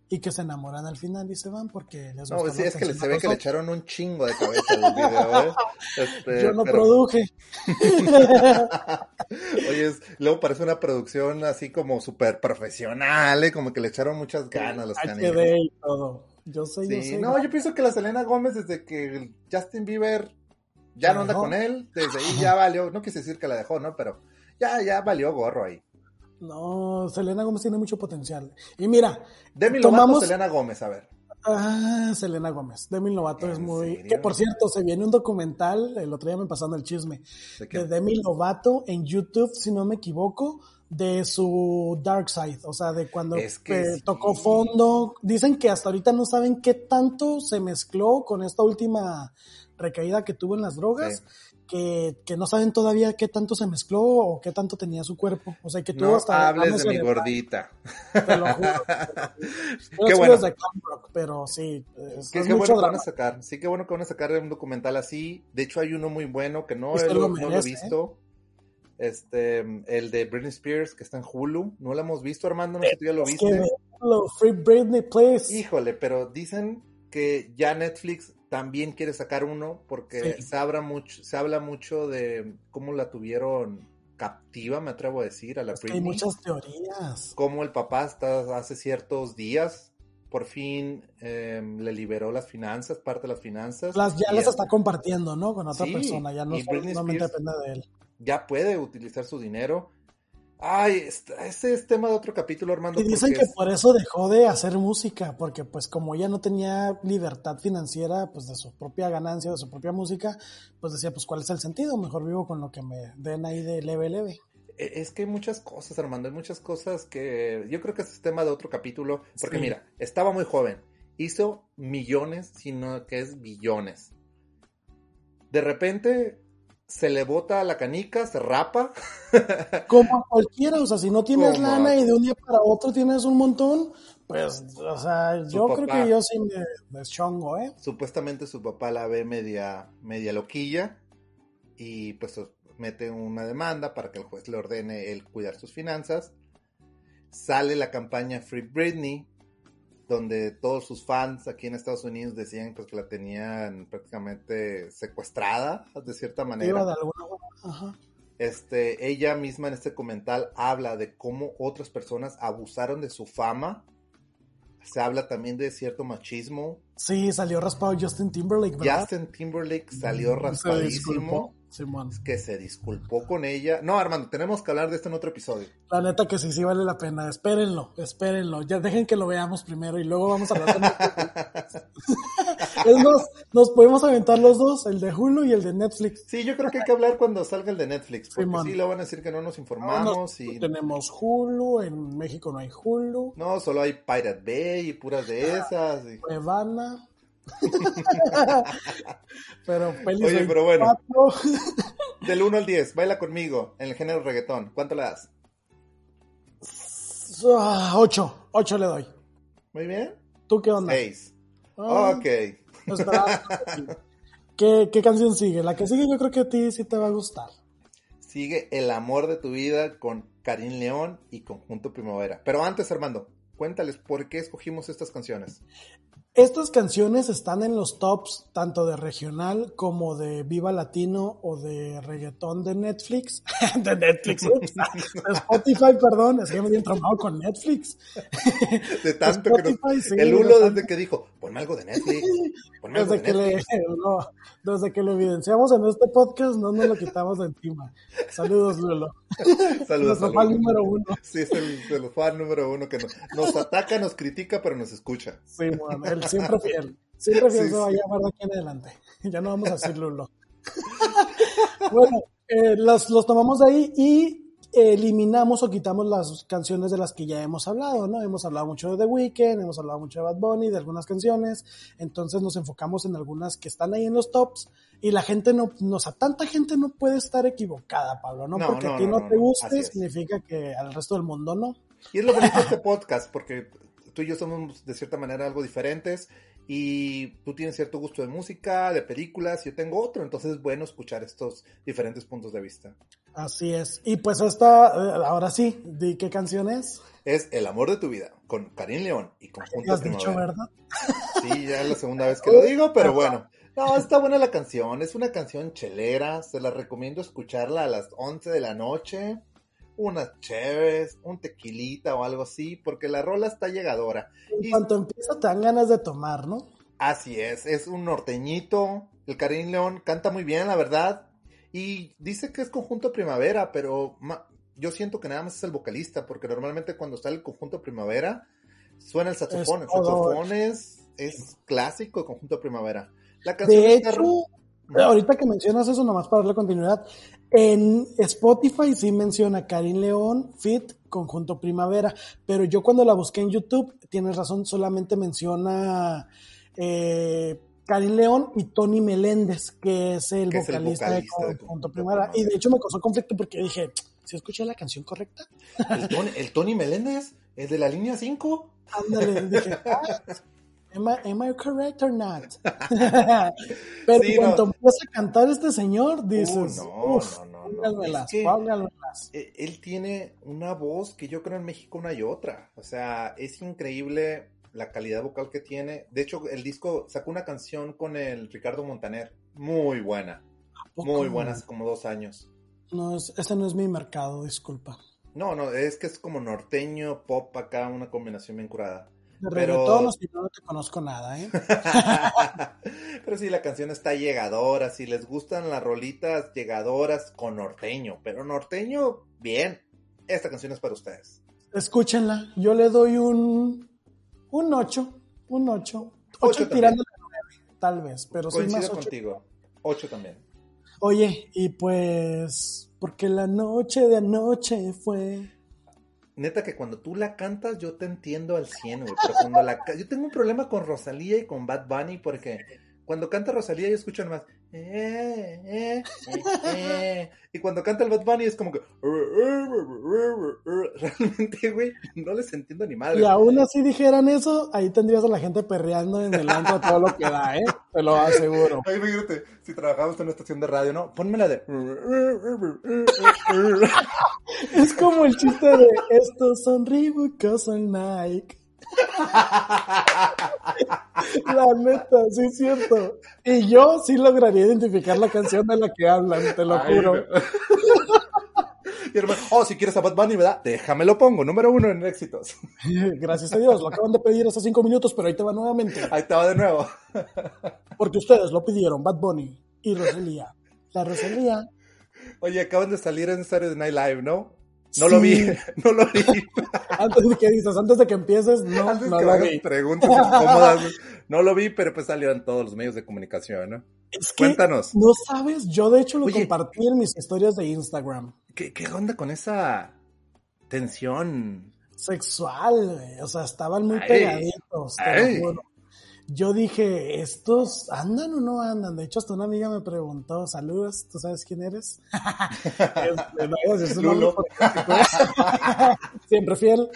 S2: y que se enamoran al final y se van porque les
S3: No,
S2: gusta
S3: sí,
S2: la
S3: es que se ve que le echaron un chingo de cabeza al video, ¿eh? Este,
S2: Yo no
S3: pero-
S2: produje.
S3: Oye, es- luego parece una producción así como súper profesional, ¿eh? Como que le echaron muchas ganas a los.
S2: HD y todo. Yo sé, yo
S3: Sí, no, yo pienso que la Selena Gómez, desde que Justin Bieber ya
S2: ¿La
S3: no anda
S2: dejó?
S3: con él, desde ahí ya valió, no quise decir que la dejó, ¿no? Pero ya, ya valió gorro ahí.
S2: No, Selena Gómez tiene mucho potencial. Y mira,
S3: Demi Lovato,
S2: Tomamos-
S3: Selena Gómez, a ver.
S2: ah, Selena Gómez, Demi Lovato es
S3: ¿En
S2: muy...
S3: serio?
S2: Que por cierto, se viene un documental, el otro día me pasando el chisme,
S3: ¿De qué?
S2: de Demi Lovato en YouTube, si no me equivoco, de su Dark Side, o sea, de cuando
S3: Es que
S2: eh,
S3: sí.
S2: tocó fondo. Dicen que hasta ahorita no saben qué tanto se mezcló con esta última recaída que tuvo en las drogas, que, que no saben todavía qué tanto se mezcló o qué tanto tenía su cuerpo. O sea, que tuvo
S3: No
S2: hasta...
S3: hables de mi gordita.
S2: Te lo juro.
S3: Qué bueno.
S2: de Camp Rock, pero sí, es,
S3: Qué,
S2: es
S3: qué
S2: mucho
S3: bueno que van a sacar. Sí, qué bueno que van a sacar un documental así. De hecho, hay uno muy bueno que no,
S2: Usted
S3: he-
S2: lo
S3: no lo he
S2: merece,
S3: visto. Este, el de Britney Spears, que está en Hulu. No lo hemos visto, Armando. No sé si tú ya lo viste.
S2: que, lo Free Britney, please.
S3: Híjole, pero dicen que ya Netflix también quiere sacar uno porque
S2: Sí.
S3: se, habla mucho, se habla mucho de cómo la tuvieron captiva, me atrevo a decir, a la
S2: Es que hay muchas teorías.
S3: Cómo el papá hasta hace ciertos días por fin eh, le liberó las finanzas, parte de las finanzas.
S2: Las, ya las está compartiendo, ¿no? Con otra
S3: Sí,
S2: persona, ya no solamente depende de él.
S3: ya puede utilizar su dinero. Ay, est- ese es tema de otro capítulo, Armando.
S2: Y dicen que
S3: es-
S2: por eso dejó de hacer música, porque pues como ella no tenía libertad financiera, pues de su propia ganancia, de su propia música, pues decía, pues cuál es el sentido, mejor vivo con lo que me den ahí de leve, leve.
S3: E- Es que hay muchas cosas, Armando, hay muchas cosas que yo creo que ese es tema de otro capítulo, porque
S2: Sí.
S3: mira, estaba muy joven, hizo millones, sino que es billones. De repente se le bota la canica, se rapa,
S2: Como a cualquiera, o sea, si no tienes
S3: Como
S2: lana y de un día para otro tienes un montón, pues, o sea, yo creo que yo sí me deschongo, ¿eh?
S3: supuestamente su papá la ve media, media loquilla y pues mete una demanda para que el juez le ordene el cuidar sus finanzas. Sale la campaña Free Britney, donde todos sus fans aquí en Estados Unidos decían pues, que la tenían prácticamente secuestrada de cierta manera.
S2: de Ajá.
S3: Este, ella misma en este documental habla de cómo otras personas abusaron de su fama. Se habla también de cierto machismo.
S2: Sí, salió raspado Justin Timberlake, ¿verdad?
S3: Justin Timberlake salió
S2: Se
S3: raspadísimo.
S2: Simón.
S3: que se disculpó con ella. No, Armando, tenemos que hablar de esto en otro episodio.
S2: La neta que sí, sí vale la pena. Espérenlo, espérenlo. Ya dejen que lo veamos primero y luego vamos a hablar de Es más, nos podemos aventar los dos, el de Hulu y el de Netflix.
S3: Sí, yo creo que hay que hablar cuando salga el de Netflix, porque
S2: Simón.
S3: sí, lo van a decir que no nos
S2: No,
S3: informamos
S2: no,
S3: y...
S2: Tenemos Hulu, en México no hay Hulu,
S3: No, solo hay Pirate Bay y puras de esas. y-
S2: Cuevana. pero pelis
S3: Oye, pero bueno.
S2: 24.
S3: Del 1 al 10, baila conmigo, en el género reggaetón. ¿Cuánto le das?
S2: Ah, ocho, ocho le doy.
S3: Muy bien.
S2: ¿Tú qué onda?
S3: 6.
S2: Ah,
S3: Ok.
S2: espera. ¿Qué, ¿Qué canción sigue? La que sigue yo creo que a ti sí te va a gustar.
S3: Sigue El amor de tu vida con Karim León y Conjunto Primavera. Pero antes, Armando, cuéntales por qué escogimos estas canciones.
S2: Estas canciones están en los tops tanto de regional como de Viva Latino o de reggaetón de Netflix. de Netflix, ups, de Spotify, perdón, es que me había traumado con Netflix.
S3: De tanto que nos...
S2: Spotify, sí,
S3: El
S2: tanto-
S3: desde que dijo, ponme algo de Netflix. Ponme algo
S2: Desde
S3: de
S2: que, le, no, desde que lo evidenciamos en este podcast, no nos lo quitamos de encima. Saludos, Lulo.
S3: Saludos,
S2: Nuestro fan número uno.
S3: Sí, es el, el fan número uno que nos, nos ataca, nos critica, pero nos escucha.
S2: Sí, bueno, él siempre fiel. Siempre fiel
S3: Sí,
S2: se va a
S3: sí.
S2: llamar de aquí en adelante. Ya no vamos a decir Lulo. bueno, eh, los, los tomamos de ahí y eliminamos o quitamos las canciones de las que ya hemos hablado, ¿no? Hemos hablado mucho de The Weeknd, hemos hablado mucho de Bad Bunny, de algunas canciones, entonces nos enfocamos en algunas que están ahí en los tops y la gente no, no o sea, tanta gente no puede estar equivocada, Pablo, ¿no?
S3: No,
S2: Porque
S3: no,
S2: a ti
S3: no,
S2: te guste, significa que al resto del mundo no.
S3: Y es lo bonito de este podcast, porque tú y yo somos de cierta manera algo diferentes y tú tienes cierto gusto de música, de películas, yo tengo otro, entonces es bueno escuchar estos diferentes puntos de vista.
S2: Así es. Y pues esta, eh, ahora sí, di qué canción es.
S3: Es El amor de tu vida, con Karim León y
S2: ¿Qué
S3: Conjunto
S2: has dicho, verdad?
S3: Sí, ya es la segunda vez que lo digo, pero bueno. No, está buena la canción, es una canción chelera, se la recomiendo escucharla a las 11 de la noche, unas chéves, un tequilita o algo así, porque la rola está llegadora.
S2: En
S3: Y-
S2: cuanto empieza te dan ganas de tomar, ¿no?
S3: Así es, es un norteñito, el Karim León canta muy bien, la verdad, y dice que es conjunto primavera, pero yo siento que nada más es el vocalista, porque normalmente cuando sale el conjunto primavera suena el saxofón, el saxofón es, es clásico de conjunto primavera. La canción
S2: De
S3: está-
S2: hecho, ahorita que mencionas eso, nomás para darle continuidad, en Spotify sí menciona Karim León, Fit, Conjunto Primavera, pero yo cuando la busqué en YouTube, tienes razón, solamente menciona eh, Karim León y Tony Meléndez, que es el
S3: Que es el
S2: vocalista, de
S3: de
S2: Conjunto Primavera. Y de hecho me causó conflicto porque dije, ¿si escuché la canción correcta?
S3: el, Tony, el Tony Meléndez, el de la línea 5.
S2: Ándale, dije, ah, am, I, am I correct or not? Pero
S3: Sí,
S2: cuando
S3: no.
S2: empieza a cantar este señor, dices,
S3: Uh, no,
S2: "Uf,
S3: no, no, no. Es que-
S2: pónganmelas".
S3: Eh, Él tiene una voz que yo creo en México no hay otra. O sea, es increíble la calidad vocal que tiene. De hecho, el disco sacó una canción con el Ricardo Montaner. Muy buena. Muy buena, hace como dos años.
S2: No, es, ese no es mi mercado, disculpa.
S3: No, no, es que es como norteño, pop acá, una combinación bien curada.
S2: De
S3: Pero-
S2: si no, no te conozco nada, ¿eh?
S3: pero sí, la canción está llegadora. Si les gustan las rolitas llegadoras con norteño, pero norteño, bien. Esta canción es para ustedes.
S2: Escúchenla, yo le doy un, un 8, un 8.
S3: Ocho
S2: 8
S3: también.
S2: tirando a 9, tal vez, pero sí
S3: Coincido
S2: más 8.
S3: contigo. Ocho también.
S2: Oye, y pues, porque la noche de anoche fue...
S3: Neta que cuando tú la cantas yo te entiendo al 100, güey, pero cuando la yo tengo un problema con Rosalía y con Bad Bunny porque cuando canta Rosalía yo escucho nomás eh, eh, eh, y cuando canta el Bad Bunny es como que realmente, güey, no les entiendo ni madre.
S2: Y aún así dijeran eso, ahí tendrías a la gente perreando en el antro todo lo que da, ¿eh? Te lo aseguro.
S3: Ay, imagínate, si trabajamos en una estación de radio, ¿no? Ponme la de...
S2: Es como el chiste de estos son Reebok son Nike. La neta, sí es cierto. Y yo sí lograría identificar la canción de la que hablan, te lo
S3: Ay,
S2: juro.
S3: no. Oh, si quieres a Bad Bunny, ¿verdad? Déjame lo pongo, número uno en éxitos.
S2: Gracias a Dios, lo acaban de pedir hace cinco minutos, pero ahí te va nuevamente.
S3: Ahí estaba de nuevo.
S2: Porque ustedes lo pidieron, Bad Bunny y Rosalía. La Rosalía.
S3: Oye, acaban de salir en Saturday Night Live, ¿no? No lo vi, no lo vi.
S2: Antes de que dices, antes de que empieces, no,
S3: Antes
S2: no
S3: que
S2: lo vi.
S3: preguntas incómodas. No lo vi, pero pues salió en todos los medios de comunicación, ¿no?
S2: Es que,
S3: Cuéntanos.
S2: no sabes, yo de hecho lo
S3: Oye.
S2: compartí en mis historias de Instagram.
S3: ¿Qué, qué onda con esa tensión?
S2: Sexual, güey, o sea, estaban muy
S3: Ay.
S2: pegaditos, te lo
S3: Ay.
S2: juro. Yo dije, ¿estos andan o no andan? De hecho, hasta una amiga me preguntó, saludos, ¿tú sabes quién eres? Este, no
S3: Lulo.
S2: porque- Siempre fiel.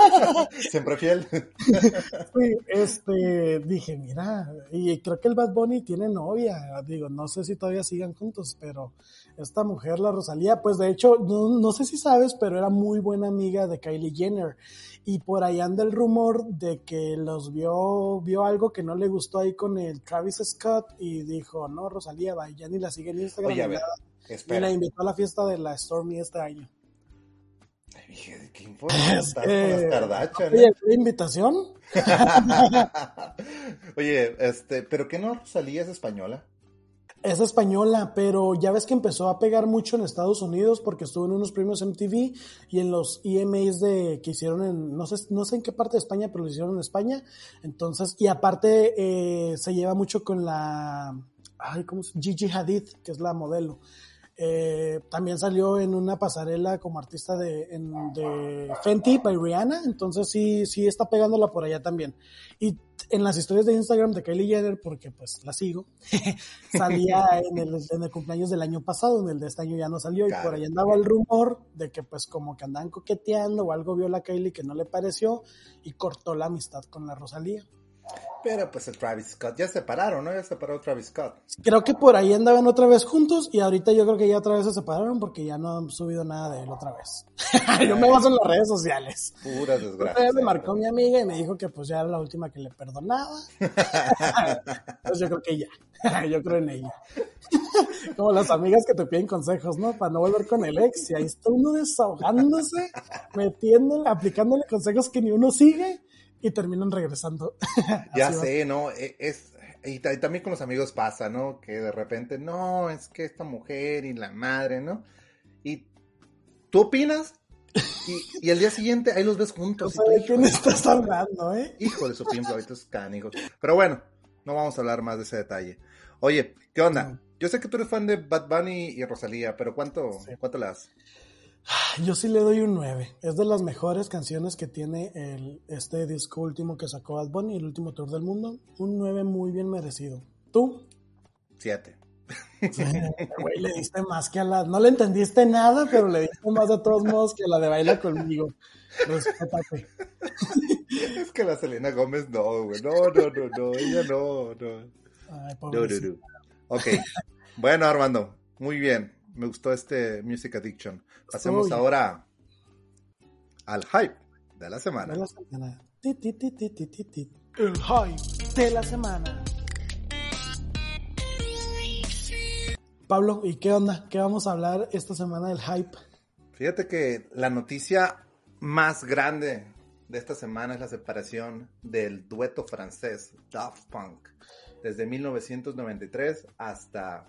S3: Siempre fiel.
S2: Sí, este, dije, mira, y creo que el Bad Bunny tiene novia, digo, no sé si todavía sigan juntos, pero esta mujer, la Rosalía, pues de hecho, no, no sé si sabes, pero era muy buena amiga de Kylie Jenner, y por ahí anda el rumor de que los vio, vio algo que no le gustó ahí con el Travis Scott, y dijo, no, Rosalía, va, ya ni la sigue en Instagram,
S3: Oye, a
S2: ni
S3: ver,
S2: nada, y la invitó a la fiesta de la Stormy este año.
S3: Ay, dije, ¿Qué información
S2: Es
S3: estás
S2: que-
S3: con las Kardashian,
S2: Oye? ¿fue invitación?
S3: Oye, este, ¿pero qué no Rosalía es española?
S2: Es española, pero ya ves que empezó a pegar mucho en Estados Unidos porque estuvo en unos premios MTV y en los EMAs de, que hicieron en, no sé, no sé en qué parte de España, pero lo hicieron en España. Entonces, y aparte eh, se lleva mucho con la, ay, ¿cómo Gigi Hadid, que es la modelo. Eh, también salió en una pasarela como artista de, en- de Fenty by Rihanna, entonces sí, sí está pegándola por allá también. Y en las historias de Instagram de Kylie Jenner, porque pues la sigo, salía en el, en el cumpleaños del año pasado, en el de este año ya no salió, y por ahí andaba el rumor de que pues como que andaban coqueteando o algo vio la Kylie que no le pareció y cortó la amistad con la Rosalía.
S3: Pero pues el Travis Scott, ya se separaron, ¿no? Ya se separó Travis Scott.
S2: Creo que por ahí andaban otra vez juntos y ahorita yo creo que ya otra vez se separaron porque ya no han subido nada de él otra vez. yo me baso en las redes sociales.
S3: Puras
S2: Otra
S3: desgracias.
S2: vez me marcó mi amiga y me dijo que pues ya era la última que le perdonaba. Pues yo creo que ya. yo creo en ella. Como las amigas que te piden consejos, ¿no? Para no volver con el ex. Y ahí está uno desahogándose, metiéndole, aplicándole consejos que ni uno sigue y terminan regresando.
S3: Ya sé, ¿no? E- Es, y, ta- y también con los amigos pasa, ¿no? Que de repente, no, es que esta mujer y la madre, ¿no? Y tú opinas y, y al día siguiente ahí los ves juntos.
S2: de quién estás hablando, ¿eh?
S3: hijo de su pinche estos canijos. Pero bueno, no vamos a hablar más de ese detalle. Oye, ¿qué onda? Yo sé que tú eres fan de Bad Bunny y Rosalía, pero ¿cuánto, cuánto le das?
S2: Yo sí le doy un 9. Es de las mejores canciones que tiene el, este disco último que sacó Bad Bunny, el último tour del mundo. Un 9 muy bien merecido. ¿Tú?
S3: Siete.
S2: Güey, le diste más que a la... No le entendiste nada, pero le diste más de todos modos que a la de Baila Conmigo. Respétate.
S3: Es que la Selena Gómez no, güey. No, no, no, no. Ella no, no.
S2: Ay,
S3: No, no. Ok. Bueno, Armando, muy bien. Me gustó este Music Addiction. Pasemos
S2: Uy.
S3: ahora al hype de la semana.
S2: De la semana. El hype de la semana. Pablo, ¿y qué onda? ¿Qué vamos a hablar esta semana del hype?
S3: Fíjate que la noticia más grande de esta semana es la separación del dueto francés Daft Punk desde 1993 hasta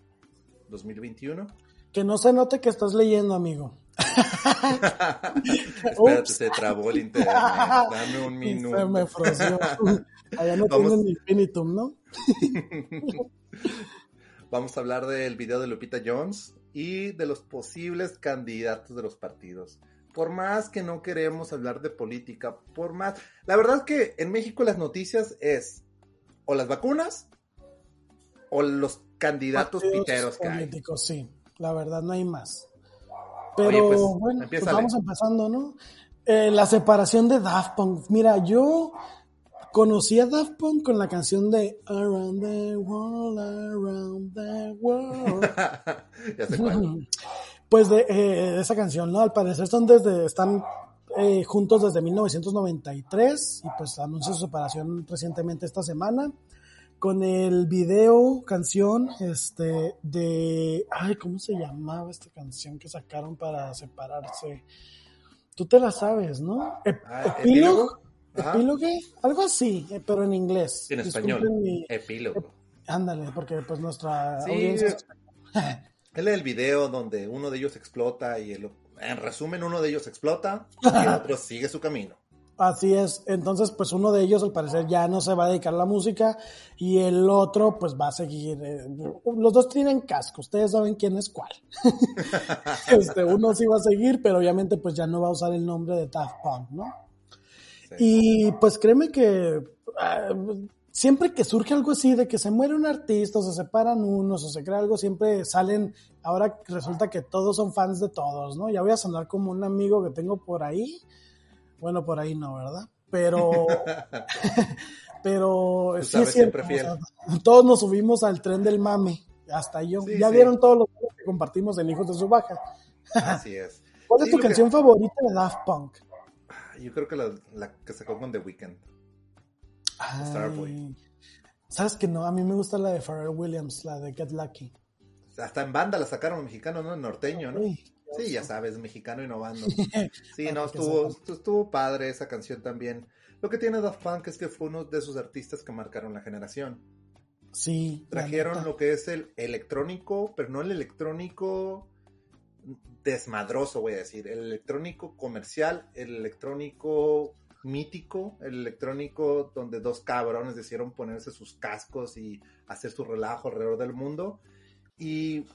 S3: 2021.
S2: Que no se note que estás leyendo, amigo.
S3: Espérate, se trabó el internet. Dame un minuto.
S2: Se me froció. Allá no
S3: Vamos.
S2: tienen infinitum, ¿no?
S3: Vamos a hablar del video de Lupita Jones y de los posibles candidatos de los partidos. Por más que no queremos hablar de política, por más... La verdad que en México las noticias es o las vacunas o los candidatos piteros que hay.
S2: políticos, sí. La verdad, no hay más. Pero
S3: Oye, pues,
S2: bueno, pues vamos empezando, ¿no? Eh, la separación de Daft Punk. Mira, yo conocí a Daft Punk con la canción de Around the World, Around the World.
S3: ya sé cuál.
S2: Pues de eh, esa canción, ¿no? Al parecer son desde, están eh, juntos desde 1993 y pues anunció su separación recientemente esta semana con el video, canción, este, de, ay, ¿cómo se llamaba esta canción que sacaron para separarse? Tú te la sabes, ¿no? Ep-
S3: Ah,
S2: ¿Epílogo?
S3: Ajá.
S2: ¿Epílogue? Algo así, eh, pero en inglés.
S3: En español.
S2: mi-
S3: Epílogo.
S2: Ándale, porque pues nuestra
S3: Sí,
S2: audiencia es
S3: Es el video donde uno de ellos explota y el, En resumen, uno de ellos explota y el otro sigue su camino.
S2: Así es, entonces pues uno de ellos al parecer ya no se va a dedicar a la música y el otro pues va a seguir, eh, los dos tienen casco, ustedes saben quién es cuál. este, uno sí va a seguir, pero obviamente pues ya no va a usar el nombre de Daft Punk, ¿no?
S3: Sí.
S2: Y pues créeme que ah, siempre que surge algo así de que se muere un artista o se separan unos o se crea algo, siempre salen, ahora resulta que todos son fans de todos, ¿no? Ya voy a sonar como un amigo que tengo por ahí. Bueno, por ahí no, ¿verdad? Pero, pero
S3: Tú
S2: sí
S3: sabes,
S2: es cierto.
S3: siempre fiel.
S2: o sea, todos nos subimos al tren del mame, hasta yo.
S3: Sí,
S2: ya
S3: sí.
S2: vieron todos los que compartimos en Hijos de su Baja.
S3: Así es.
S2: ¿Cuál es tu
S3: que-
S2: canción favorita de Daft Punk?
S3: Yo creo que la, la que sacó con The Weeknd. Starboy.
S2: ¿Sabes que no? A mí me gusta la de Pharrell Williams, la de Get Lucky.
S3: Hasta en banda la sacaron mexicano, ¿no? Norteño, ¿no? Sí, ya sabes, mexicano innovando. Sí, no, estuvo, estuvo padre esa canción también. Lo que tiene Daft Punk es que fue uno de esos artistas que marcaron la generación.
S2: Sí.
S3: Trajeron lo que es el electrónico, pero no el electrónico desmadroso, voy a decir. El electrónico comercial, el electrónico mítico, el electrónico donde dos cabrones decidieron ponerse sus cascos y hacer su relajo alrededor del mundo. Y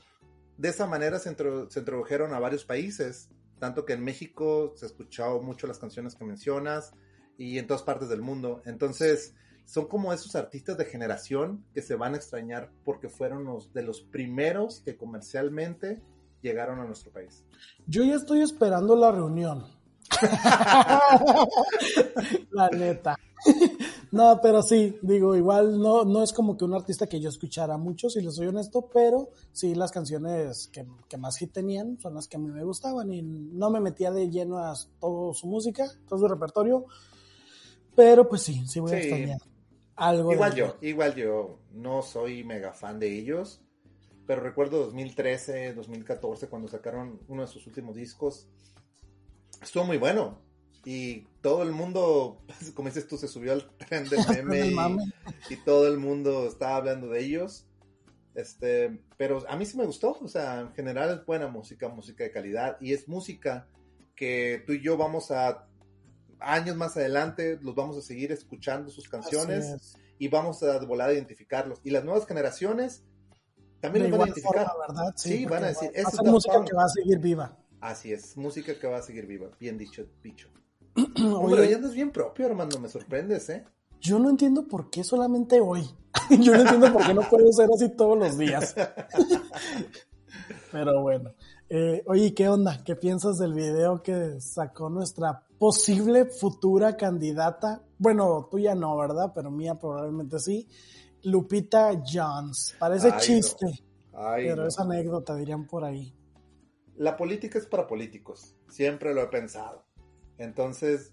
S3: de esa manera se, intro- se introdujeron a varios países, tanto que en México se escuchaba mucho las canciones que mencionas y en todas partes del mundo. Entonces, son como esos artistas de generación que se van a extrañar porque fueron los de los primeros que comercialmente llegaron a nuestro país.
S2: Yo ya estoy esperando la reunión. la neta. No, pero sí, digo, igual no, no es como que un artista que yo escuchara mucho, si les soy honesto, pero sí las canciones que, que más hit tenían son las que a mí me gustaban y no me metía de lleno a toda su música, todo su repertorio, pero pues sí, sí voy a extrañar algo.
S3: Igual
S2: de-
S3: yo, igual yo no soy mega fan de ellos, pero recuerdo 2013, 2014 cuando sacaron uno de sus últimos discos. Estuvo muy bueno. Y todo el mundo, como dices tú, se subió al tren del meme, y- todo el mundo estaba hablando de ellos. Este, pero a mí sí me gustó, o sea, en general es buena música, música de calidad y es música que tú y yo vamos a años más adelante los vamos a seguir escuchando sus canciones y vamos a de volada a identificarlos. Y las nuevas generaciones también
S2: De
S3: los van a identificar.
S2: forma, ¿verdad?
S3: Sí, van a
S2: porque
S3: decir,
S2: va
S3: "Ese
S2: a
S3: es
S2: ser
S3: Daft
S2: música
S3: Punk".
S2: que va a seguir viva.
S3: Así es, música que va a seguir viva. Bien dicho, bicho. Hombre, ya andas bien propio, hermano, me sorprendes, ¿eh?
S2: Yo no entiendo por qué solamente hoy. Yo no entiendo por qué no puedo ser así todos los días. Pero bueno. Eh, oye, ¿qué onda? ¿Qué piensas del video que sacó nuestra posible futura candidata? Bueno, tuya no, ¿verdad? Pero mía probablemente sí. Lupita Jones. Parece
S3: Ay,
S2: chiste,
S3: Ay,
S2: pero
S3: no.
S2: es anécdota, dirían por ahí.
S3: La política es para políticos, siempre lo he pensado. Entonces,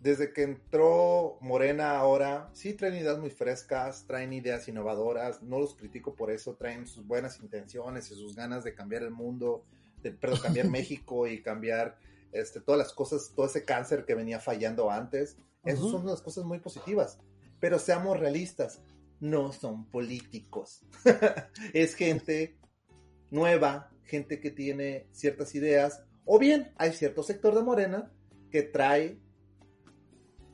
S3: desde que entró Morena ahora, sí traen ideas muy frescas, traen ideas innovadoras, no los critico por eso, traen sus buenas intenciones y sus ganas de cambiar el mundo, de perdón, cambiar México y cambiar este, todas las cosas, todo ese cáncer que venía fallando antes. Esas son las cosas muy positivas. Pero seamos realistas, no son políticos. es gente nueva, gente que tiene ciertas ideas, o bien hay cierto sector de Morena que trae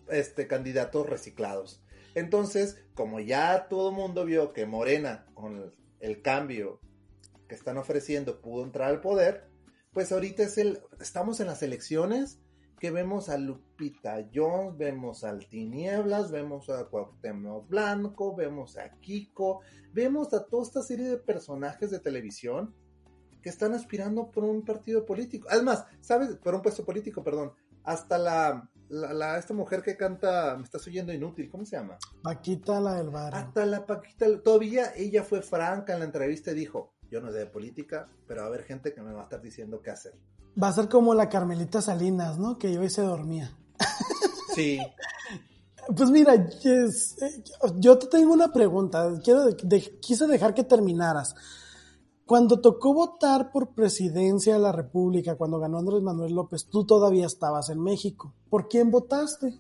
S3: este candidatos reciclados. Entonces, como ya todo el mundo vio que Morena con el, cambio que están ofreciendo pudo entrar al poder, pues ahorita estamos en las elecciones que vemos a Lupita Jones, vemos al Tinieblas, vemos a Cuauhtémoc Blanco, vemos a Kiko, vemos a toda esta serie de personajes de televisión que están aspirando por un partido político. Además, ¿sabes? Por un puesto político, perdón. Hasta la, la, la- esta mujer que canta, me estás oyendo inútil, ¿cómo se llama?
S2: Paquita, la del barrio.
S3: Hasta la Paquita, todavía ella fue franca en la entrevista y dijo, yo no sé de política, pero va a haber gente que me va a estar diciendo qué hacer.
S2: Va a ser como la Carmelita Salinas, ¿no? Que iba y se dormía.
S3: Sí,
S2: Pues mira, eh, yo te tengo una pregunta. Quiero de- de- quise dejar que terminaras. Cuando tocó votar por presidencia de la República, cuando ganó Andrés Manuel López, tú todavía estabas en México. ¿Por quién votaste?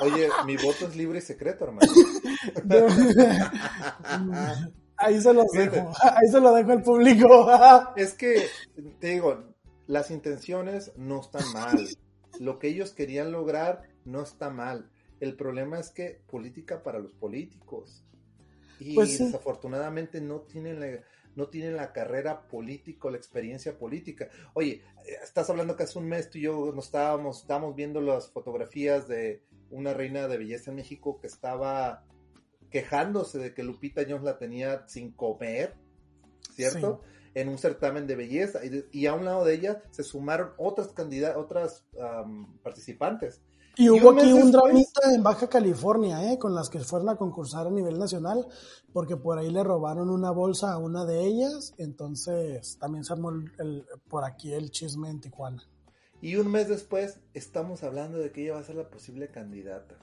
S3: oye, mi voto es libre y secreto, hermano.
S2: Ahí se los dejo, ahí se lo dejo al público.
S3: es que, te digo, las intenciones no están mal. Lo que ellos querían lograr no está mal. El problema es que política para los políticos. Y
S2: Pues
S3: desafortunadamente no tienen la, no tienen la carrera política o la experiencia política. Oye, estás hablando que hace un mes tú y yo nos estábamos, estábamos viendo las fotografías de una reina de belleza en México que estaba quejándose de que Lupita Jones la tenía sin comer, ¿cierto? En un certamen de belleza. Y, y a un lado de ella se sumaron otras candidatas, otras participantes.
S2: Y hubo aquí un dramita en Baja California, ¿eh? con las que fueron a concursar a nivel nacional, porque por ahí le robaron una bolsa a una de ellas, entonces también se armó el- el- por aquí el chisme en Tijuana.
S3: Y un mes después estamos hablando de que ella va a ser la posible candidata.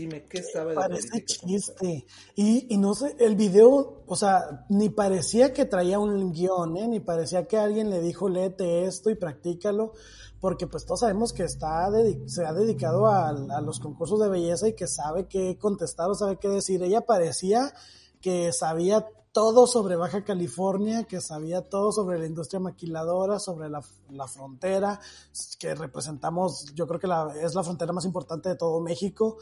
S3: Dime, ¿qué sabe de
S2: Parece
S3: política
S2: chiste. Y, y no sé, el video, o sea, ni parecía que traía un guion, ¿eh? ni parecía que alguien le dijo, léete esto y practícalo, porque pues todos sabemos que está se ha dedicado a, a los concursos de belleza y que sabe qué contestar o sabe qué decir. Ella parecía que sabía todo sobre Baja California, que sabía todo sobre la industria maquiladora, sobre la, la frontera, que representamos, yo creo que la, es la frontera más importante de todo México.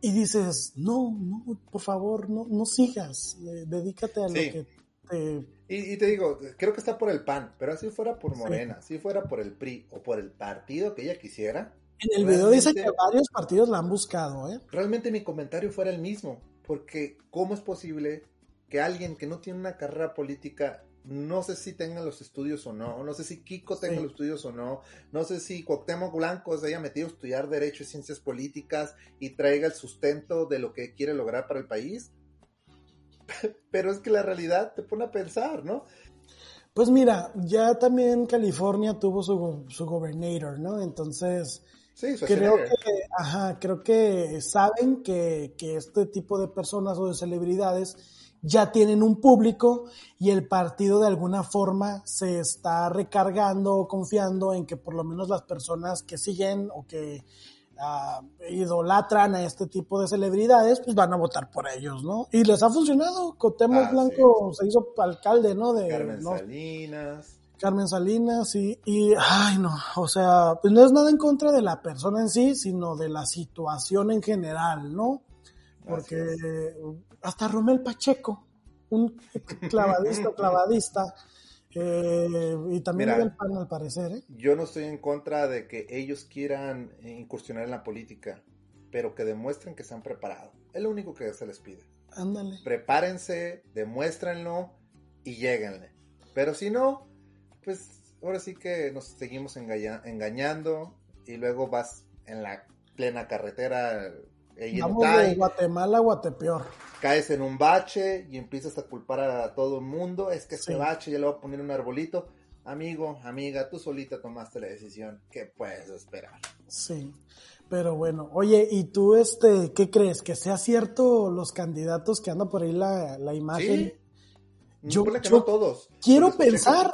S2: Y dices, no, no, por favor, no, no sigas, eh, dedícate a
S3: Sí.
S2: lo que te...
S3: Y, y te digo, creo que está por el PAN, pero así fuera por Morena, si fuera por el PRI o por el partido que ella quisiera,
S2: En el video dice que varios partidos la han buscado, ¿eh?
S3: realmente mi comentario fuera el mismo, porque ¿cómo es posible que alguien que no tiene una carrera política, no sé si tenga los estudios o no, no sé si Kiko tenga
S2: Sí.
S3: los estudios o no, no sé si Cuauhtémoc Blanco se haya metido a estudiar Derecho y Ciencias Políticas y traiga el sustento de lo que quiere lograr para el país? Pero es que la realidad te pone a pensar, ¿no?
S2: Pues mira, ya también California tuvo su, su gobernador, ¿no? Entonces,
S3: Sí,
S2: creo que, ajá, creo que saben que, que este tipo de personas o de celebridades ya tienen un público y el partido de alguna forma se está recargando o confiando en que por lo menos las personas que siguen o que ah, idolatran a este tipo de celebridades, pues van a votar por ellos, ¿no? Y les ha funcionado. Cotemo
S3: Ah,
S2: Blanco se hizo alcalde, ¿no? De,
S3: Carmen
S2: no,
S3: Salinas.
S2: Carmen Salinas, y, y, ay, no, o sea, pues no es nada en contra de la persona en sí, sino de la situación en general, ¿no? Porque hasta Romel Pacheco, un clavadista, clavadista, eh, y también
S3: Mira.
S2: del PAN al parecer, ¿eh?
S3: Yo no estoy en contra de que ellos quieran incursionar en la política, pero que demuestren que se han preparado. Es lo único que se les pide.
S2: Ándale.
S3: Prepárense, demuéstrenlo y lléguenle. Pero si no, pues ahora sí que nos seguimos engaña- engañando y luego vas en la plena carretera
S2: Vamos de Guatemala a Guatepeor.
S3: caes en un bache y empiezas a culpar a todo el mundo, es que este
S2: Sí.
S3: bache ya le voy a poner un arbolito. Amigo, amiga, tú solita tomaste la decisión. ¿Qué puedes esperar?
S2: Sí, pero bueno, oye, ¿y tú este, qué crees? ¿Que sea cierto los candidatos que andan por ahí la, la imagen?
S3: Sí.
S2: Yo-
S3: Ponle que
S2: yo
S3: no todos.
S2: quiero pensar-.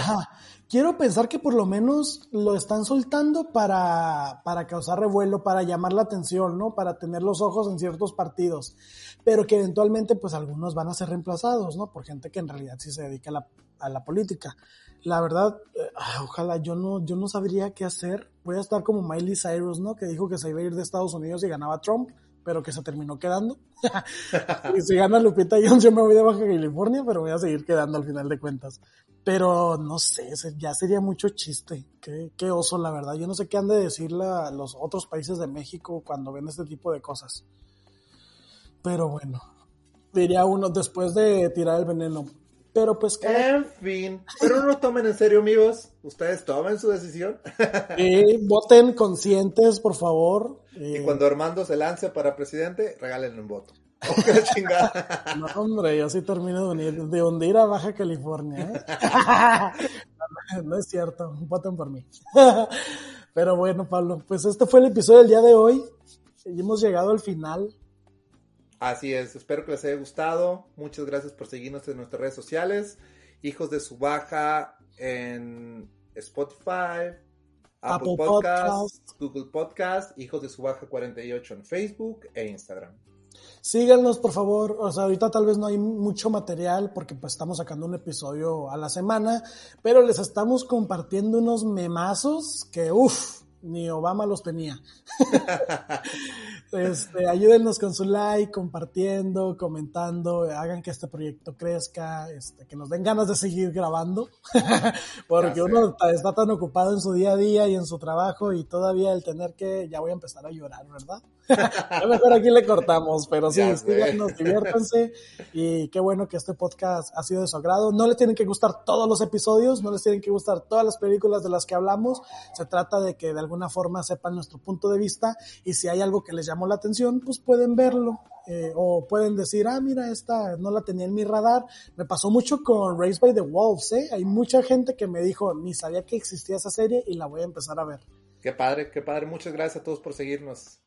S2: Ajá. Quiero pensar que por lo menos lo están soltando para, para causar revuelo, para llamar la atención, ¿no? Para tener los ojos en ciertos partidos. Pero que eventualmente, pues algunos van a ser reemplazados, ¿no? Por gente que en realidad sí se dedica a la, a la política. La verdad, eh, ojalá yo no, yo no sabría qué hacer. Voy a estar como Miley Cyrus, ¿no? Que dijo que se iba a ir de Estados Unidos y ganaba Trump, pero que se terminó quedando. y si gana Lupita Jones, yo me voy de Baja California, pero voy a seguir quedando al final de cuentas. Pero no sé, ya sería mucho chiste. Qué, qué oso, la verdad. Yo no sé qué han de decir la- los otros países de México cuando ven este tipo de cosas. Pero bueno, diría uno después de tirar el veneno. Pero pues cada
S3: En fin, pero no lo tomen en serio, amigos. Ustedes tomen su decisión.
S2: Eh, voten conscientes, por favor.
S3: Y cuando Armando se lance para presidente, regálenle un voto. Oh, qué chingada.
S2: No, hombre, yo sí termino de hundir, de hundir a Baja California. ¿eh? no, no es cierto, voten por mí. Pero bueno, Pablo, pues este fue el episodio del día de hoy. Y hemos llegado al final.
S3: Así es, espero que les haya gustado. Muchas gracias por seguirnos en nuestras redes sociales. Hijos de su baja en Spotify, Apple,
S2: Apple
S3: Podcasts,
S2: Podcast.
S3: Google Podcast, Hijos de su baja 48 en Facebook e Instagram.
S2: Síganos, por favor. O sea, ahorita tal vez no hay mucho material porque pues estamos sacando un episodio a la semana, pero les estamos compartiendo unos memazos que, uff, ni Obama los tenía. este, ayúdenos con su like, compartiendo, comentando, hagan que este proyecto crezca, este, que nos den ganas de seguir grabando, porque uno está tan ocupado en su día a día y en su trabajo y todavía el tener que, ya voy a empezar a llorar, ¿verdad? a lo mejor aquí le cortamos, pero sí, síganos, diviértanse y qué bueno que este podcast ha sido de su agrado. No les tienen que gustar todos los episodios, no les tienen que gustar todas las películas de las que hablamos, se trata de que de alguna forma sepan nuestro punto de vista y si hay algo que les llamó la atención, pues pueden verlo. Eh, o pueden decir, ah, mira, esta no la tenía en mi radar. Me pasó mucho con Race by the Wolves, ¿eh? Hay mucha gente que me dijo, ni sabía que existía esa serie y la voy a empezar a ver.
S3: Qué padre, qué padre. Muchas gracias a todos por seguirnos.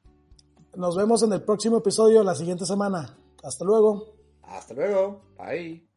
S2: Nos vemos en el próximo episodio la siguiente semana. Hasta luego.
S3: Hasta luego. Bye.